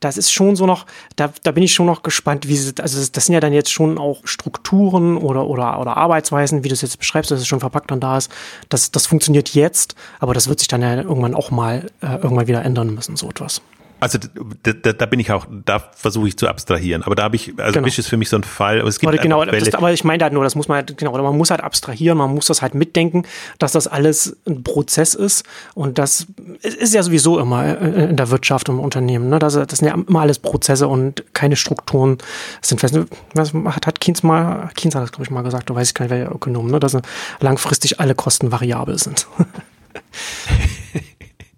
das ist schon so noch, da, da bin ich schon noch gespannt, wie sie, also das sind ja dann jetzt schon auch Strukturen oder, oder, oder Arbeitsweisen, wie du es jetzt beschreibst, dass es schon verpackt dann da ist. Das, das funktioniert jetzt, aber das wird sich dann ja irgendwann auch mal äh, irgendwann wieder ändern müssen, so etwas. Also da, da, da bin ich auch, da versuche ich zu abstrahieren. Aber da habe ich, also genau. Wish ist für mich so ein Fall. Aber, es gibt genau, das, aber ich meine halt nur, das muss man halt, genau, man muss halt abstrahieren, man muss das halt mitdenken, dass das alles ein Prozess ist. Und das ist ja sowieso immer in der Wirtschaft und im Unternehmen. Ne? Das, das sind ja immer alles Prozesse und keine Strukturen. Das sind fest, was hat, hat Keynes mal, Keynes hat das, glaube ich, mal gesagt, du weißt ich gar nicht, welcher Ökonom, ne? dass langfristig alle Kosten variabel sind.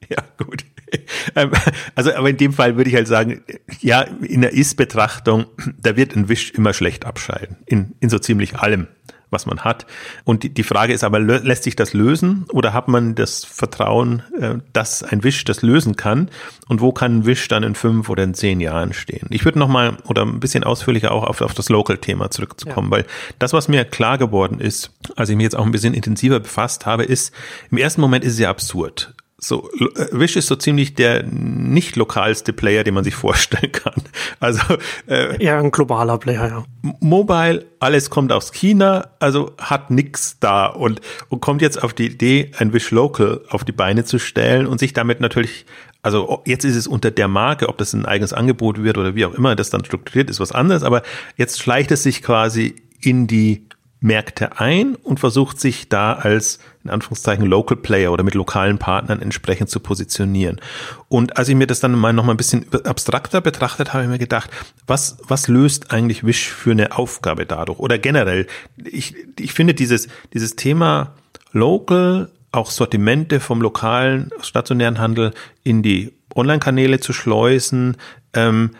ja, gut. Ähm, also, aber in dem Fall würde ich halt sagen, ja, in der Ist-Betrachtung, da wird ein Wisch immer schlecht abscheiden. In, in so ziemlich allem, was man hat. Und die, die Frage ist aber, lässt sich das lösen oder hat man das Vertrauen, äh, dass ein Wisch das lösen kann? Und wo kann ein Wisch dann in fünf oder in zehn Jahren stehen? Ich würde nochmal oder ein bisschen ausführlicher auch auf, auf das Local-Thema zurückzukommen, ja. weil das, was mir klar geworden ist, als ich mich jetzt auch ein bisschen intensiver befasst habe, ist, im ersten Moment ist es ja absurd so, äh, Wish ist so ziemlich der nicht lokalste Player, den man sich vorstellen kann. Also äh, ja, ein globaler Player, ja. Mobile, alles kommt aus China, also hat nix da und, und kommt jetzt auf die Idee, ein Wish Local auf die Beine zu stellen und sich damit natürlich, also jetzt ist es unter der Marke, ob das ein eigenes Angebot wird oder wie auch immer das dann strukturiert ist, was anderes, aber jetzt schleicht es sich quasi in die Märkte ein und versucht sich da als in Anführungszeichen Local Player oder mit lokalen Partnern entsprechend zu positionieren. Und als ich mir das dann mal noch mal ein bisschen abstrakter betrachtet habe, habe ich mir gedacht, was, was löst eigentlich Wish für eine Aufgabe dadurch? Oder generell, ich, ich finde dieses, dieses Thema Local, auch Sortimente vom lokalen stationären Handel in die Online-Kanäle zu schleusen, ähm,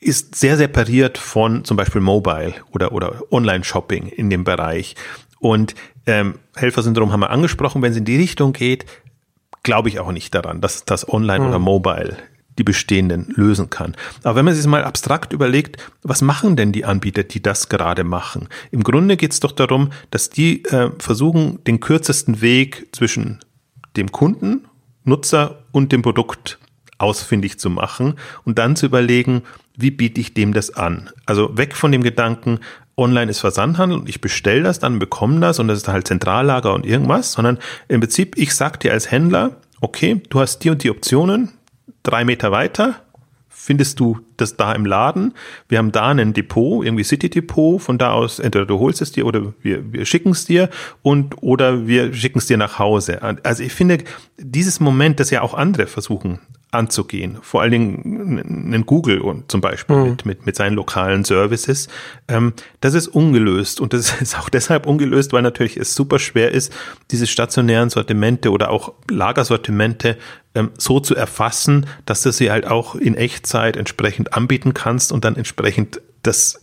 ist sehr separiert von zum Beispiel Mobile oder, oder Online-Shopping in dem Bereich. Und ähm, Helfersyndrom haben wir angesprochen, wenn es in die Richtung geht, glaube ich auch nicht daran, dass das Online mhm. oder Mobile die bestehenden lösen kann. Aber wenn man sich mal abstrakt überlegt, was machen denn die Anbieter, die das gerade machen? Im Grunde geht es doch darum, dass die äh, versuchen, den kürzesten Weg zwischen dem Kunden, Nutzer und dem Produkt ausfindig zu machen und dann zu überlegen, wie biete ich dem das an? Also weg von dem Gedanken, online ist Versandhandel und ich bestelle das, dann bekomme das und das ist halt Zentrallager und irgendwas, sondern im Prinzip, ich sag dir als Händler, okay, du hast die und die Optionen, drei Meter weiter, findest du das da im Laden. Wir haben da ein Depot, irgendwie City Depot. Von da aus entweder du holst es dir oder wir, wir schicken es dir und oder wir schicken es dir nach Hause. Also ich finde dieses Moment, das ja auch andere versuchen anzugehen. Vor allen Dingen ein Google und zum Beispiel mhm. mit, mit, mit seinen lokalen Services. Ähm, das ist ungelöst und das ist auch deshalb ungelöst, weil natürlich es super schwer ist, diese stationären Sortimente oder auch Lagersortimente ähm, so zu erfassen, dass du sie halt auch in Echtzeit entsprechend anbieten kannst und dann entsprechend das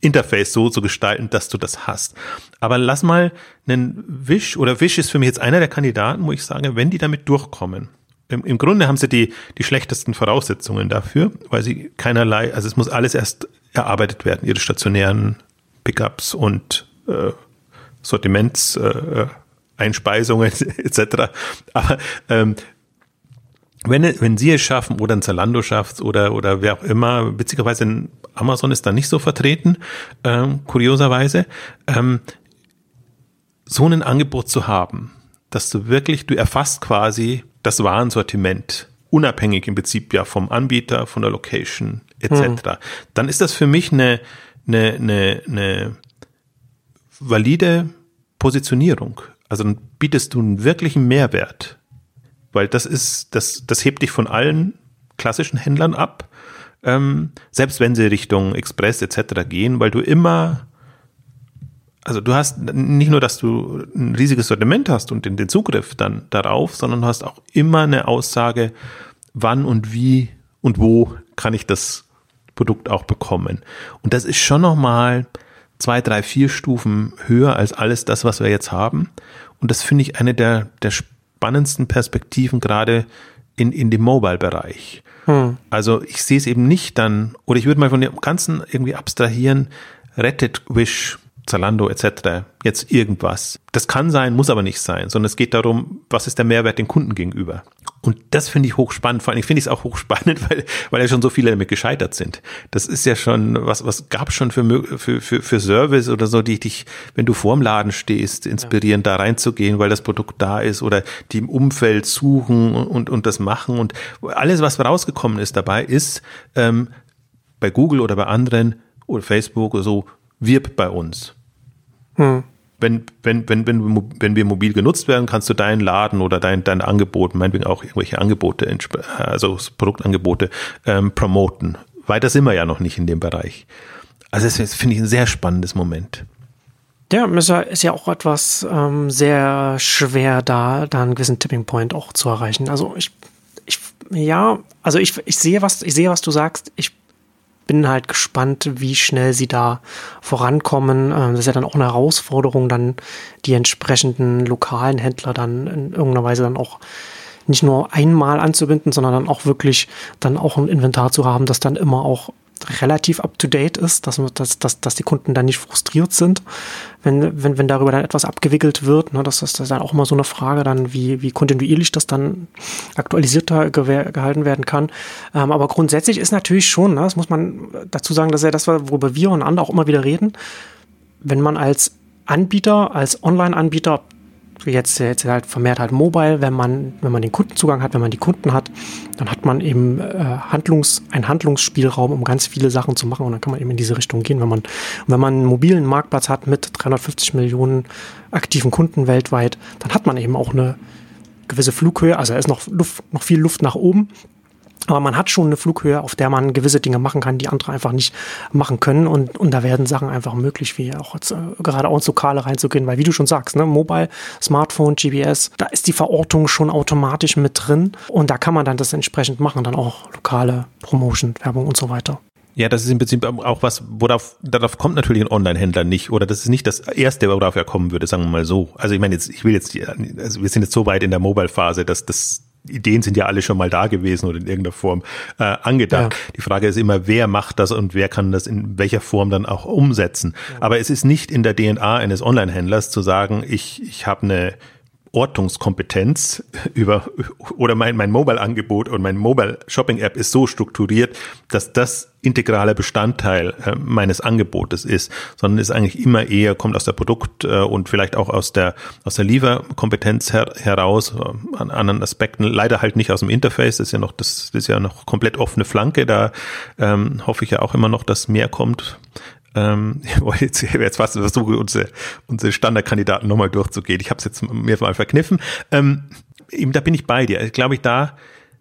Interface so zu gestalten, dass du das hast. Aber lass mal einen Wish oder Wish ist für mich jetzt einer der Kandidaten, wo ich sage, wenn die damit durchkommen, im, im Grunde haben sie die, die schlechtesten Voraussetzungen dafür, weil sie keinerlei, also es muss alles erst erarbeitet werden, ihre stationären Pickups und äh, Sortiments, äh, Einspeisungen etc. Aber ähm, wenn, wenn sie es schaffen oder ein Zalando schafft oder, oder wer auch immer, witzigerweise Amazon ist da nicht so vertreten, ähm, kurioserweise, ähm, so ein Angebot zu haben, dass du wirklich, du erfasst quasi das Warensortiment, unabhängig im Prinzip ja vom Anbieter, von der Location etc., hm. dann ist das für mich eine, eine, eine, eine valide Positionierung. Also dann bietest du einen wirklichen Mehrwert weil das ist, das, das hebt dich von allen klassischen Händlern ab, ähm, selbst wenn sie Richtung Express etc. gehen, weil du immer also du hast nicht nur, dass du ein riesiges Sortiment hast und den, den Zugriff dann darauf, sondern du hast auch immer eine Aussage, wann und wie und wo kann ich das Produkt auch bekommen. Und das ist schon nochmal zwei, drei, vier Stufen höher als alles das, was wir jetzt haben. Und das finde ich eine der, der spannendsten Perspektiven gerade in, in dem Mobile-Bereich. Hm. Also ich sehe es eben nicht dann, oder ich würde mal von dem Ganzen irgendwie abstrahieren, rettet Wish Zalando etc. jetzt irgendwas. Das kann sein, muss aber nicht sein, sondern es geht darum, was ist der Mehrwert den Kunden gegenüber. Und das finde ich hochspannend. Vor allem finde ich es auch hochspannend, weil, weil ja schon so viele damit gescheitert sind. Das ist ja schon, was, was gab schon für, für, für, für Service oder so, die dich, wenn du vorm Laden stehst, inspirieren, ja. da reinzugehen, weil das Produkt da ist oder die im Umfeld suchen und, und das machen. Und alles, was rausgekommen ist dabei, ist ähm, bei Google oder bei anderen oder Facebook oder so, wirb bei uns. Hm. Wenn, wenn, wenn, wenn, wenn wir mobil genutzt werden, kannst du deinen Laden oder dein, dein Angebot, meinetwegen auch irgendwelche Angebote, also Produktangebote, ähm, promoten. Weiter sind wir ja noch nicht in dem Bereich. Also das finde ich ein sehr spannendes Moment. Ja, ist ja, ist ja auch etwas ähm, sehr schwer, da, da einen gewissen Tipping Point auch zu erreichen. Also ich, ich ja, also ich, ich sehe, was, ich sehe, was du sagst. Ich bin halt gespannt, wie schnell sie da vorankommen. Ähm, das ist ja dann auch eine Herausforderung, dann die entsprechenden lokalen Händler dann in irgendeiner Weise dann auch nicht nur einmal anzubinden, sondern dann auch wirklich dann auch ein Inventar zu haben, das dann immer auch relativ up-to-date ist, dass, dass, dass, dass die Kunden dann nicht frustriert sind, wenn, wenn, wenn darüber dann etwas abgewickelt wird. Ne, das, das ist dann auch immer so eine Frage dann, wie, wie kontinuierlich das dann aktualisierter gehalten werden kann. Ähm, aber grundsätzlich ist natürlich schon, ne, das muss man dazu sagen, dass ja das, worüber wir und andere auch immer wieder reden, wenn man als Anbieter, als Online-Anbieter jetzt, jetzt halt vermehrt halt mobile, wenn man, wenn man den Kundenzugang hat, wenn man die Kunden hat, dann hat man eben äh, Handlungs, einen Handlungsspielraum, um ganz viele Sachen zu machen und dann kann man eben in diese Richtung gehen. Wenn man, wenn man einen mobilen Marktplatz hat mit 350 Millionen aktiven Kunden weltweit, dann hat man eben auch eine gewisse Flughöhe, also da ist noch Luft, noch viel Luft nach oben. Aber man hat schon eine Flughöhe, auf der man gewisse Dinge machen kann, die andere einfach nicht machen können. Und, und da werden Sachen einfach möglich, wie auch jetzt, äh, gerade auch ins Lokale reinzugehen. Weil wie du schon sagst, ne, Mobile, Smartphone, GPS, da ist die Verortung schon automatisch mit drin. Und da kann man dann das entsprechend machen, dann auch lokale Promotion, Werbung und so weiter. Ja, das ist im Prinzip auch was, worauf, darauf kommt natürlich ein Online-Händler nicht, oder das ist nicht das erste, worauf er kommen würde, sagen wir mal so. Also ich meine jetzt, ich will jetzt, also wir sind jetzt so weit in der Mobile-Phase, dass das Ideen sind ja alle schon mal da gewesen oder in irgendeiner Form äh, angedacht. Ja. Die Frage ist immer, wer macht das und wer kann das in welcher Form dann auch umsetzen. Ja. Aber es ist nicht in der DNA eines Online-Händlers zu sagen, ich, ich habe eine Ortungskompetenz über oder mein, mein Mobile-Angebot und mein Mobile-Shopping-App ist so strukturiert, dass das integraler Bestandteil äh, meines Angebotes ist, sondern ist eigentlich immer eher, kommt aus der Produkt- äh, und vielleicht auch aus der, aus der Lieferkompetenz her, heraus, äh, an anderen Aspekten, leider halt nicht aus dem Interface, das ist ja noch, das ist ja noch komplett offene Flanke, da ähm, hoffe ich ja auch immer noch, dass mehr kommt. Ähm, jetzt, jetzt fast versuche unsere, unsere Standardkandidaten nochmal durchzugehen. Ich habe es jetzt mir mal verkniffen. Ähm, eben, da bin ich bei dir. Glaube ich da,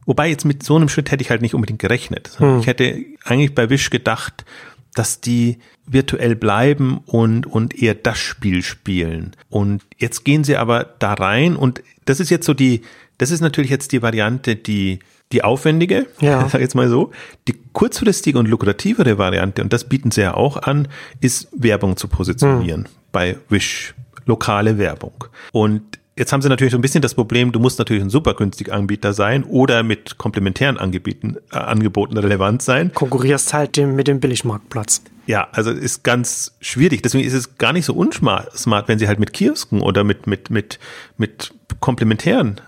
wobei jetzt mit so einem Schritt hätte ich halt nicht unbedingt gerechnet. Hm. Ich hätte eigentlich bei Wish gedacht, dass die virtuell bleiben und, und eher das Spiel spielen. Und jetzt gehen sie aber da rein und das ist jetzt so die, das ist natürlich jetzt die Variante, die die aufwendige, ja. sag jetzt mal so. Die kurzfristige und lukrativere Variante, und das bieten sie ja auch an, ist Werbung zu positionieren hm. bei Wish, lokale Werbung. Und Jetzt haben sie natürlich so ein bisschen das Problem, du musst natürlich ein super günstig Anbieter sein oder mit komplementären Angeboten, äh, Angeboten relevant sein. Konkurrierst halt dem, mit dem Billigmarktplatz. Ja, also ist ganz schwierig. Deswegen ist es gar nicht so unsmart, wenn sie halt mit Kiosken oder mit, mit, mit, mit komplementären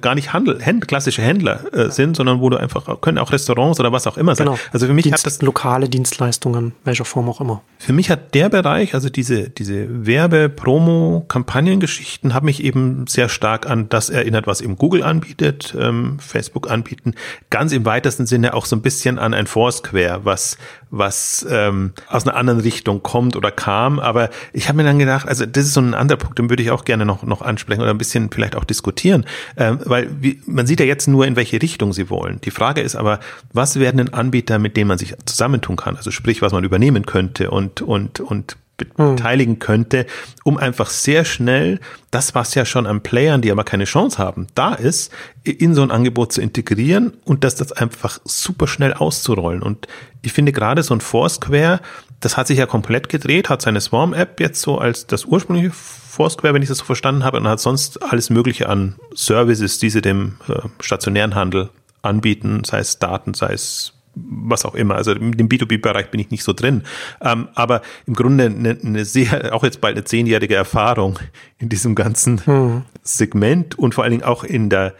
gar nicht Handel, Händ, klassische Händler äh, sind, sondern wo du einfach, können auch Restaurants oder was auch immer sein. Genau. Also für mich Dienst, hat das lokale Dienstleistungen, welcher Form auch immer. Für mich hat der Bereich, also diese, diese Werbe-, Promo-, Kampagnengeschichten, haben mich eben sehr stark an das erinnert, was eben Google anbietet, ähm, Facebook anbieten. Ganz im weitesten Sinne auch so ein bisschen an ein Foursquare, was, was ähm, aus einer anderen Richtung kommt oder kam. Aber ich habe mir dann gedacht, also das ist so ein anderer Punkt, den würde ich auch gerne noch, noch ansprechen oder ein bisschen vielleicht auch diskutieren. Ähm, weil wie, man sieht ja jetzt nur, in welche Richtung sie wollen. Die Frage ist aber, was werden denn Anbieter, mit denen man sich zusammentun kann? Also sprich, was man übernehmen könnte und, und, und. Beteiligen könnte, um einfach sehr schnell das, was ja schon an Playern, die aber keine Chance haben, da ist, in so ein Angebot zu integrieren und das, das einfach super schnell auszurollen. Und ich finde gerade so ein Foursquare, das hat sich ja komplett gedreht, hat seine Swarm-App jetzt so als das ursprüngliche Foursquare, wenn ich das so verstanden habe, und hat sonst alles Mögliche an Services, die sie dem äh, stationären Handel anbieten, sei es Daten, sei es was auch immer. Also im B2B-Bereich bin ich nicht so drin. Ähm, aber im Grunde eine, eine sehr, auch jetzt bald eine zehnjährige Erfahrung in diesem ganzen hm. Segment und vor allen Dingen auch in der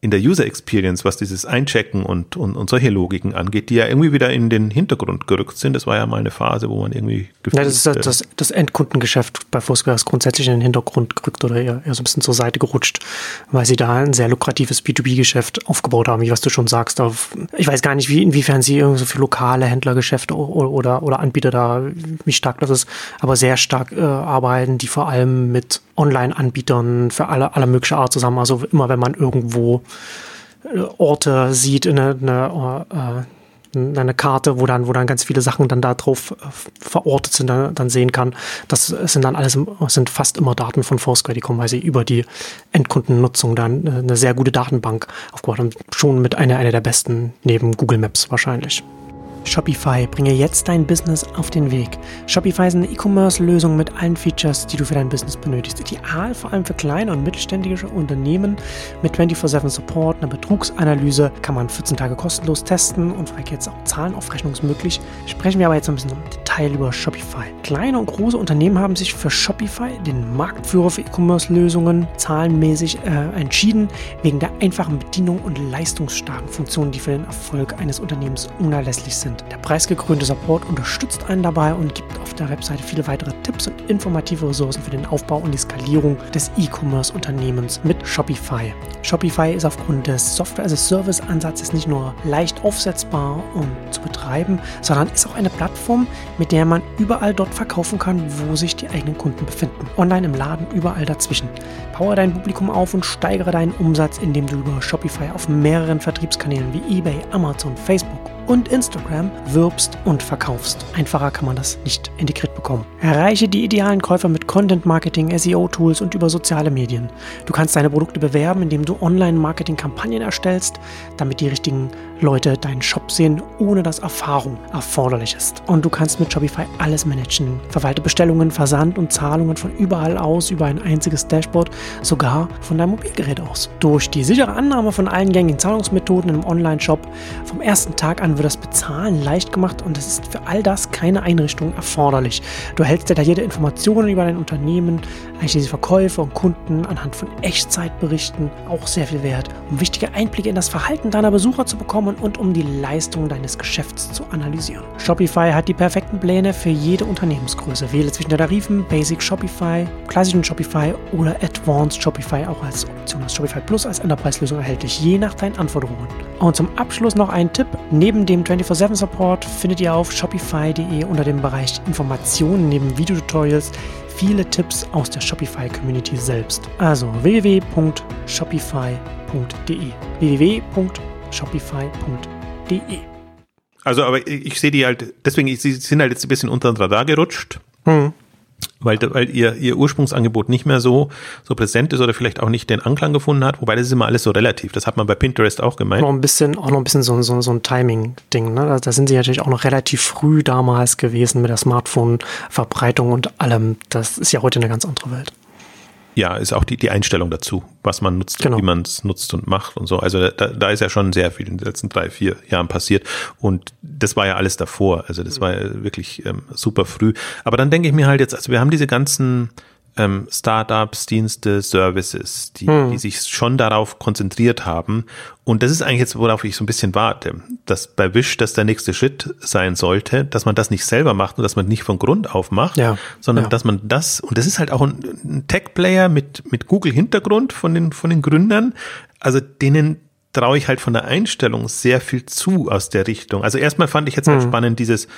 in der User Experience, was dieses Einchecken und, und, und solche Logiken angeht, die ja irgendwie wieder in den Hintergrund gerückt sind. Das war ja mal eine Phase, wo man irgendwie Ja, das ist das, das, das Endkundengeschäft bei Foursquare ist grundsätzlich in den Hintergrund gerückt oder eher, eher so ein bisschen zur Seite gerutscht, weil sie da ein sehr lukratives B2B-Geschäft aufgebaut haben, wie was du schon sagst. Auf, ich weiß gar nicht, wie, inwiefern sie irgendwie so für lokale Händlergeschäfte oder, oder, oder Anbieter da, wie stark das ist, aber sehr stark äh, arbeiten, die vor allem mit Online-Anbietern für alle, alle mögliche Art zusammen. Also immer wenn man irgendwo äh, Orte sieht, eine, eine, äh, eine Karte, wo dann, wo dann ganz viele Sachen dann da drauf äh, verortet sind, dann, dann sehen kann. Das sind dann alles, sind fast immer Daten von Foursquare, die kommen, weil sie über die Endkundennutzung dann eine sehr gute Datenbank aufgebaut haben. Schon mit einer, einer der besten neben Google Maps wahrscheinlich. Shopify, bringe jetzt dein Business auf den Weg. Shopify ist eine E-Commerce-Lösung mit allen Features, die du für dein Business benötigst. Ideal vor allem für kleine und mittelständische Unternehmen mit 24-7 Support, einer Betrugsanalyse, kann man 14 Tage kostenlos testen und vielleicht jetzt auch Zahlenaufrechnung ist möglich. Sprechen wir aber jetzt ein bisschen im Detail über Shopify. Kleine und große Unternehmen haben sich für Shopify, den Marktführer für E-Commerce-Lösungen, zahlenmäßig äh, entschieden, wegen der einfachen Bedienung und leistungsstarken Funktionen, die für den Erfolg eines Unternehmens unerlässlich sind. Der preisgekrönte Support unterstützt einen dabei und gibt auf der Webseite viele weitere Tipps und informative Ressourcen für den Aufbau und die Skalierung des E-Commerce-Unternehmens mit Shopify. Shopify ist aufgrund des Software-as-a-Service-Ansatzes nicht nur leicht aufsetzbar und zu betreiben, sondern ist auch eine Plattform, mit der man überall dort verkaufen kann, wo sich die eigenen Kunden befinden. Online im Laden, überall dazwischen. Power dein Publikum auf und steigere deinen Umsatz, indem du über Shopify auf mehreren Vertriebskanälen wie eBay, Amazon, Facebook und Instagram wirbst und verkaufst. Einfacher kann man das nicht integriert bekommen. Erreiche die idealen Käufer mit Content Marketing, SEO-Tools und über soziale Medien. Du kannst deine Produkte bewerben, indem du Online-Marketing-Kampagnen erstellst, damit die richtigen Leute deinen Shop sehen, ohne dass Erfahrung erforderlich ist. Und du kannst mit Shopify alles managen. Verwalte Bestellungen, Versand und Zahlungen von überall aus über ein einziges Dashboard, sogar von deinem Mobilgerät aus. Durch die sichere Annahme von allen gängigen Zahlungsmethoden im Online-Shop vom ersten Tag an wird das Bezahlen leicht gemacht und es ist für all das keine Einrichtung erforderlich. Du erhältst detaillierte Informationen über dein Unternehmen, einschließlich Verkäufe und Kunden anhand von Echtzeitberichten, auch sehr viel wert, um wichtige Einblicke in das Verhalten deiner Besucher zu bekommen und um die Leistung deines Geschäfts zu analysieren. Shopify hat die perfekten Pläne für jede Unternehmensgröße. Wähle zwischen den Tarifen Basic Shopify, klassischen Shopify oder Advanced Shopify auch als Option. Das Shopify Plus als Enterprise-Lösung erhältlich, je nach deinen Anforderungen. Und zum Abschluss noch ein Tipp. Neben dem 24-7 Support findet ihr auf shopify.de unter dem Bereich Informationen neben Videotutorials viele Tipps aus der Shopify-Community selbst. Also www.shopify.de www.shopify.de Also, aber ich, ich sehe die halt, deswegen, sie sind halt jetzt ein bisschen unter den Radar gerutscht. Hm weil, weil ihr, ihr Ursprungsangebot nicht mehr so, so präsent ist oder vielleicht auch nicht den Anklang gefunden hat, wobei das ist immer alles so relativ. Das hat man bei Pinterest auch gemeint. Noch ein bisschen, auch noch ein bisschen so, so, so ein Timing-Ding, ne? Da, da sind sie natürlich auch noch relativ früh damals gewesen mit der Smartphone-Verbreitung und allem. Das ist ja heute eine ganz andere Welt ja, ist auch die, die Einstellung dazu, was man nutzt, genau. wie man es nutzt und macht und so. Also da, da ist ja schon sehr viel in den letzten drei, vier Jahren passiert. Und das war ja alles davor. Also das war ja wirklich ähm, super früh. Aber dann denke ich mir halt jetzt, also wir haben diese ganzen ähm, Startups, Dienste, Services, die, hm. die sich schon darauf konzentriert haben. Und das ist eigentlich jetzt, worauf ich so ein bisschen warte, dass bei Wish das der nächste Schritt sein sollte, dass man das nicht selber macht und dass man nicht von Grund auf macht, ja. sondern ja. dass man das, und das ist halt auch ein, ein Tech-Player mit, mit Google-Hintergrund von den, von den Gründern, also denen traue ich halt von der Einstellung sehr viel zu aus der Richtung. Also erstmal fand ich jetzt halt mhm. spannend dieses,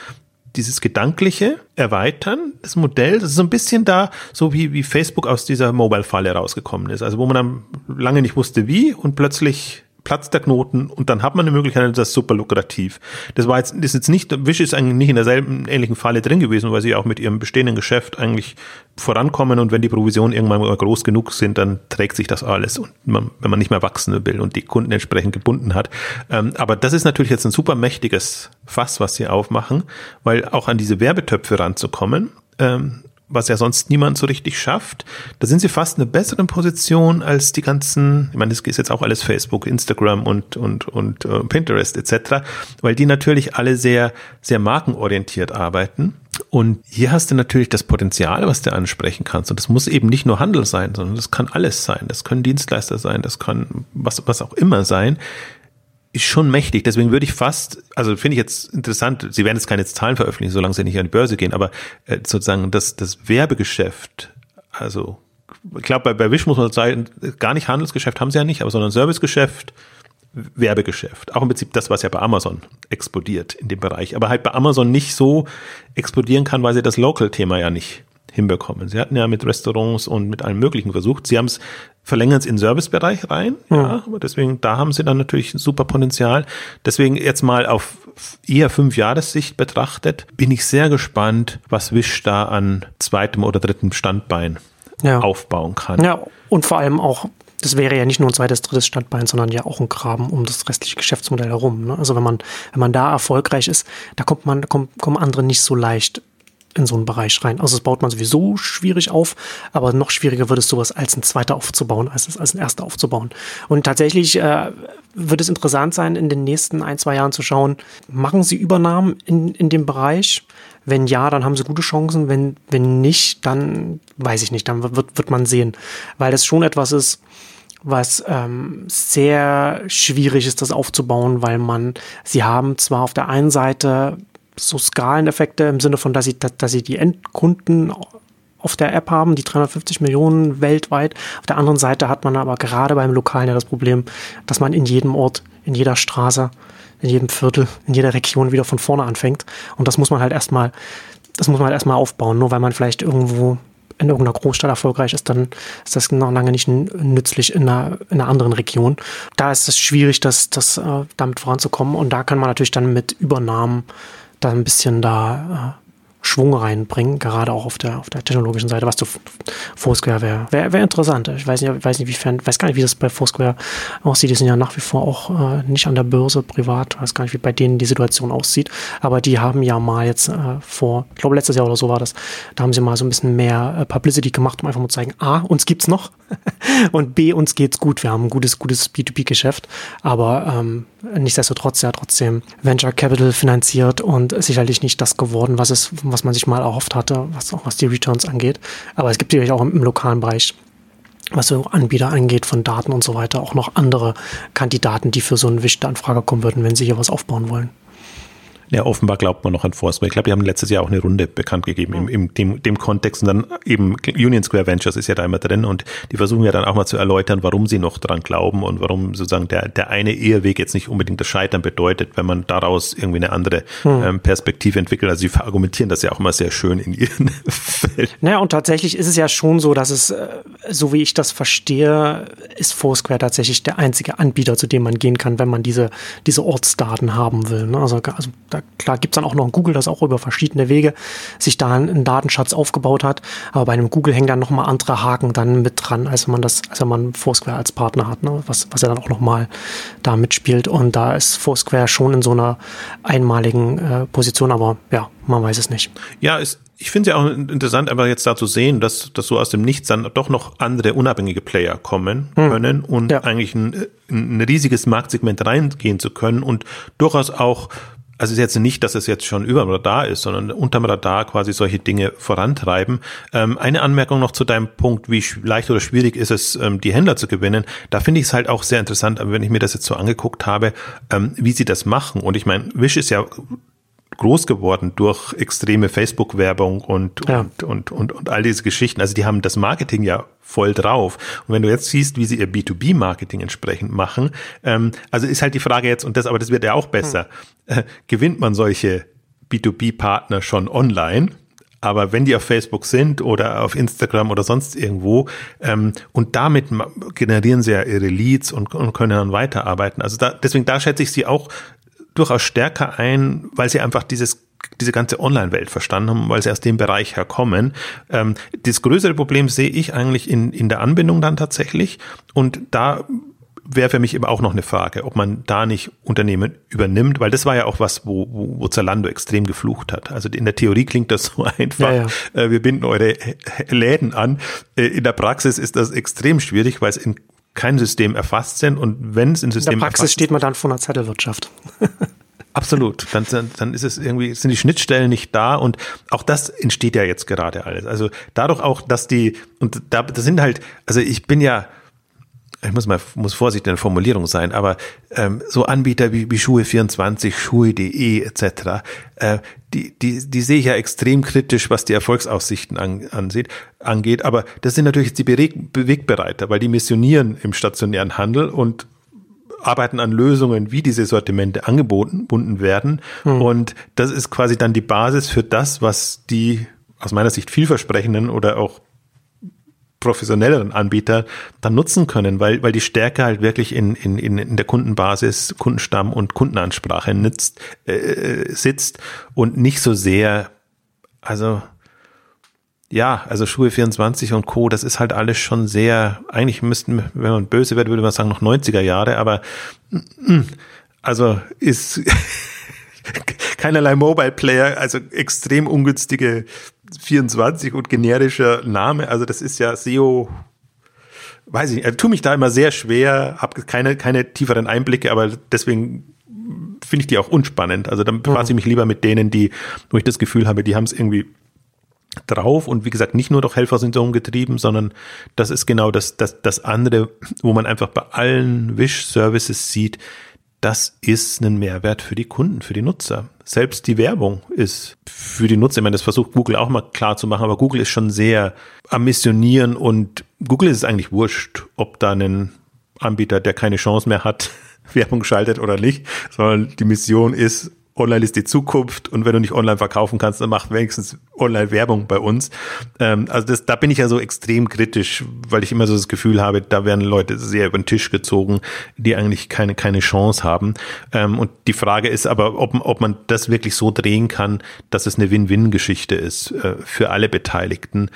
dieses gedankliche Erweitern des Modells, das ist so ein bisschen da, so wie, wie Facebook aus dieser Mobile-Falle rausgekommen ist. Also wo man dann lange nicht wusste wie und plötzlich platzt der Knoten und dann hat man eine Möglichkeit, das ist super lukrativ. Das war jetzt, ist jetzt nicht, Wish ist eigentlich nicht in derselben ähnlichen Falle drin gewesen, weil sie auch mit ihrem bestehenden Geschäft eigentlich vorankommen und wenn die Provisionen irgendwann mal groß genug sind, dann trägt sich das alles und man, wenn man nicht mehr wachsen will und die Kunden entsprechend gebunden hat. Ähm, aber das ist natürlich jetzt ein super mächtiges Fass, was sie aufmachen, weil auch an diese Werbetöpfe ranzukommen, ähm, was ja sonst niemand so richtig schafft. Da sind sie fast in einer besseren Position als die ganzen, ich meine, das ist jetzt auch alles Facebook, Instagram und, und, und uh, Pinterest etc., weil die natürlich alle sehr, sehr markenorientiert arbeiten. Und hier hast du natürlich das Potenzial, was du ansprechen kannst. Und das muss eben nicht nur Handel sein, sondern das kann alles sein. Das können Dienstleister sein, das kann was, was auch immer sein ist schon mächtig. Deswegen würde ich fast, also finde ich jetzt interessant, Sie werden jetzt keine Zahlen veröffentlichen, solange Sie nicht an die Börse gehen, aber äh, sozusagen das, das Werbegeschäft, also ich glaube, bei, bei Wish muss man sagen, gar nicht Handelsgeschäft haben sie ja nicht, aber sondern Servicegeschäft, Werbegeschäft. Auch im Prinzip das, was ja bei Amazon explodiert in dem Bereich. Aber halt bei Amazon nicht so explodieren kann, weil sie das Local-Thema ja nicht hinbekommen. Sie hatten ja mit Restaurants und mit allem Möglichen versucht. Sie haben es verlängern es in den Servicebereich rein, mhm. ja, aber deswegen, da haben sie dann natürlich super Potenzial. Deswegen jetzt mal auf eher fünf Jahressicht betrachtet, bin ich sehr gespannt, was Wish da an zweitem oder dritten Standbein ja. aufbauen kann. Ja, und vor allem auch das wäre ja nicht nur ein zweites, drittes Standbein, sondern ja auch ein Graben um das restliche Geschäftsmodell herum. Ne? Also wenn man, wenn man da erfolgreich ist, da kommt man, kommt, kommen andere nicht so leicht in so einen Bereich rein. Also das baut man sowieso schwierig auf, aber noch schwieriger wird es sowas als ein zweiter aufzubauen, als es als ein erster aufzubauen. Und tatsächlich äh, wird es interessant sein, in den nächsten ein, zwei Jahren zu schauen, machen sie Übernahmen in, in dem Bereich? Wenn ja, dann haben sie gute Chancen. Wenn, wenn nicht, dann weiß ich nicht, dann wird, wird man sehen. Weil das schon etwas ist, was ähm, sehr schwierig ist, das aufzubauen, weil man, sie haben zwar auf der einen Seite so Skaleneffekte im Sinne von, dass sie, dass, dass sie die Endkunden auf der App haben, die 350 Millionen weltweit. Auf der anderen Seite hat man aber gerade beim Lokalen ja das Problem, dass man in jedem Ort, in jeder Straße, in jedem Viertel, in jeder Region wieder von vorne anfängt. Und das muss man halt erstmal, das muss man halt erstmal aufbauen. Nur weil man vielleicht irgendwo in irgendeiner Großstadt erfolgreich ist, dann ist das noch lange nicht nützlich in einer, in einer anderen Region. Da ist es schwierig, das, das, äh, damit voranzukommen. Und da kann man natürlich dann mit Übernahmen da ein bisschen da äh, Schwung reinbringen, gerade auch auf der, auf der technologischen Seite, was du Foursquare wäre. Wäre wär interessant. Ich weiß nicht, weiß nicht, wiefern, weiß gar nicht, wie das bei Foursquare aussieht. Die sind ja nach wie vor auch äh, nicht an der Börse privat. Weiß gar nicht, wie bei denen die Situation aussieht. Aber die haben ja mal jetzt äh, vor, ich glaube letztes Jahr oder so war das, da haben sie mal so ein bisschen mehr äh, Publicity gemacht, um einfach mal zu zeigen, A, uns gibt's noch und B, uns geht's gut. Wir haben ein gutes, gutes B2B-Geschäft. Aber ähm, nichtsdestotrotz ja trotzdem Venture Capital finanziert und sicherlich nicht das geworden, was es, was man sich mal erhofft hatte, was auch was die Returns angeht. Aber es gibt natürlich auch im, im lokalen Bereich was so Anbieter angeht von Daten und so weiter, auch noch andere Kandidaten, die für so eine wichtige Anfrage kommen würden, wenn sie hier was aufbauen wollen. Ja, offenbar glaubt man noch an Foursquare. Ich glaube, die haben letztes Jahr auch eine Runde bekannt gegeben im, im dem, dem Kontext. Und dann eben Union Square Ventures ist ja da immer drin und die versuchen ja dann auch mal zu erläutern, warum sie noch dran glauben und warum sozusagen der, der eine Eheweg jetzt nicht unbedingt das Scheitern bedeutet, wenn man daraus irgendwie eine andere hm. ähm, Perspektive entwickelt. Also sie argumentieren das ja auch immer sehr schön in ihren Fällen. Naja, und tatsächlich ist es ja schon so, dass es, äh, so wie ich das verstehe, ist Foursquare tatsächlich der einzige Anbieter, zu dem man gehen kann, wenn man diese, diese Ortsdaten haben will. Ne? Also, also da klar gibt es dann auch noch ein Google, das auch über verschiedene Wege sich da einen Datenschatz aufgebaut hat. Aber bei einem Google hängen dann nochmal andere Haken dann mit dran, als wenn man das, als wenn man Foursquare als Partner hat, ne? was, was ja dann auch nochmal da mitspielt. Und da ist Foursquare schon in so einer einmaligen äh, Position, aber ja, man weiß es nicht. Ja, ist ich finde es ja auch interessant, einfach jetzt da zu sehen, dass, dass so aus dem Nichts dann doch noch andere unabhängige Player kommen hm. können und ja. eigentlich ein, ein riesiges Marktsegment reingehen zu können und durchaus auch also ist jetzt nicht, dass es jetzt schon über dem Radar ist, sondern unterm Radar quasi solche Dinge vorantreiben. Ähm, eine Anmerkung noch zu deinem Punkt, wie leicht oder schwierig ist es, ähm, die Händler zu gewinnen. Da finde ich es halt auch sehr interessant, wenn ich mir das jetzt so angeguckt habe, ähm, wie sie das machen. Und ich meine, Wish ist ja groß geworden durch extreme Facebook-Werbung und, ja. und, und, und, und all diese Geschichten. Also die haben das Marketing ja voll drauf. Und wenn du jetzt siehst, wie sie ihr B2B-Marketing entsprechend machen, ähm, also ist halt die Frage jetzt, und das, aber das wird ja auch besser, hm. äh, gewinnt man solche B2B-Partner schon online? Aber wenn die auf Facebook sind oder auf Instagram oder sonst irgendwo ähm, und damit generieren sie ja ihre Leads und, und können dann weiterarbeiten. Also da, deswegen da schätze ich sie auch durchaus stärker ein, weil sie einfach dieses diese ganze Online-Welt verstanden haben, weil sie aus dem Bereich herkommen. Ähm, das größere Problem sehe ich eigentlich in, in der Anbindung dann tatsächlich. Und da wäre für mich eben auch noch eine Frage, ob man da nicht Unternehmen übernimmt, weil das war ja auch was, wo, wo, wo Zalando extrem geflucht hat. Also in der Theorie klingt das so einfach, ja, ja. Äh, wir binden eure Läden an. Äh, in der Praxis ist das extrem schwierig, weil es in kein System erfasst sind und wenn es in System In der Praxis steht man dann vor einer Zettelwirtschaft. Absolut. Dann, dann, dann ist es irgendwie, sind die Schnittstellen nicht da und auch das entsteht ja jetzt gerade alles. Also dadurch auch, dass die, und da, das sind halt, also ich bin ja, ich muss mal muss vorsichtig in der Formulierung sein, aber ähm, so Anbieter wie, wie Schuhe24, Schuhe.de etc., äh, die, die, die sehe ich ja extrem kritisch, was die Erfolgsaussichten an, ansieht, angeht. Aber das sind natürlich die Beweg Bewegbereiter, weil die missionieren im stationären Handel und arbeiten an Lösungen, wie diese Sortimente angeboten bunden werden. Hm. Und das ist quasi dann die Basis für das, was die aus meiner Sicht vielversprechenden oder auch professionelleren Anbieter dann nutzen können, weil, weil die Stärke halt wirklich in, in, in der Kundenbasis, Kundenstamm und Kundenansprache nützt, äh, sitzt und nicht so sehr, also ja, also Schuhe 24 und Co., das ist halt alles schon sehr, eigentlich müssten, wenn man böse wird, würde man sagen noch 90er Jahre, aber also ist keinerlei Mobile Player, also extrem ungünstige 24 und generischer Name. Also das ist ja SEO, weiß ich nicht, also tue mich da immer sehr schwer, habe keine, keine tieferen Einblicke, aber deswegen finde ich die auch unspannend. Also dann befasse ich mich lieber mit denen, die, wo ich das Gefühl habe, die haben es irgendwie drauf und wie gesagt nicht nur durch Helfersyndrom getrieben, sondern das ist genau das, das, das andere, wo man einfach bei allen Wish-Services sieht, das ist ein Mehrwert für die Kunden, für die Nutzer. Selbst die Werbung ist für die Nutzer, ich meine, das versucht Google auch mal klar zu machen, aber Google ist schon sehr am Missionieren und Google ist es eigentlich wurscht, ob da ein Anbieter, der keine Chance mehr hat, Werbung schaltet oder nicht, sondern die Mission ist, Online ist die Zukunft und wenn du nicht online verkaufen kannst, dann mach wenigstens online Werbung bei uns. Ähm, also das, da bin ich ja so extrem kritisch, weil ich immer so das Gefühl habe, da werden Leute sehr über den Tisch gezogen, die eigentlich keine, keine Chance haben. Ähm, und die Frage ist aber, ob, ob man das wirklich so drehen kann, dass es eine Win-Win-Geschichte ist äh, für alle Beteiligten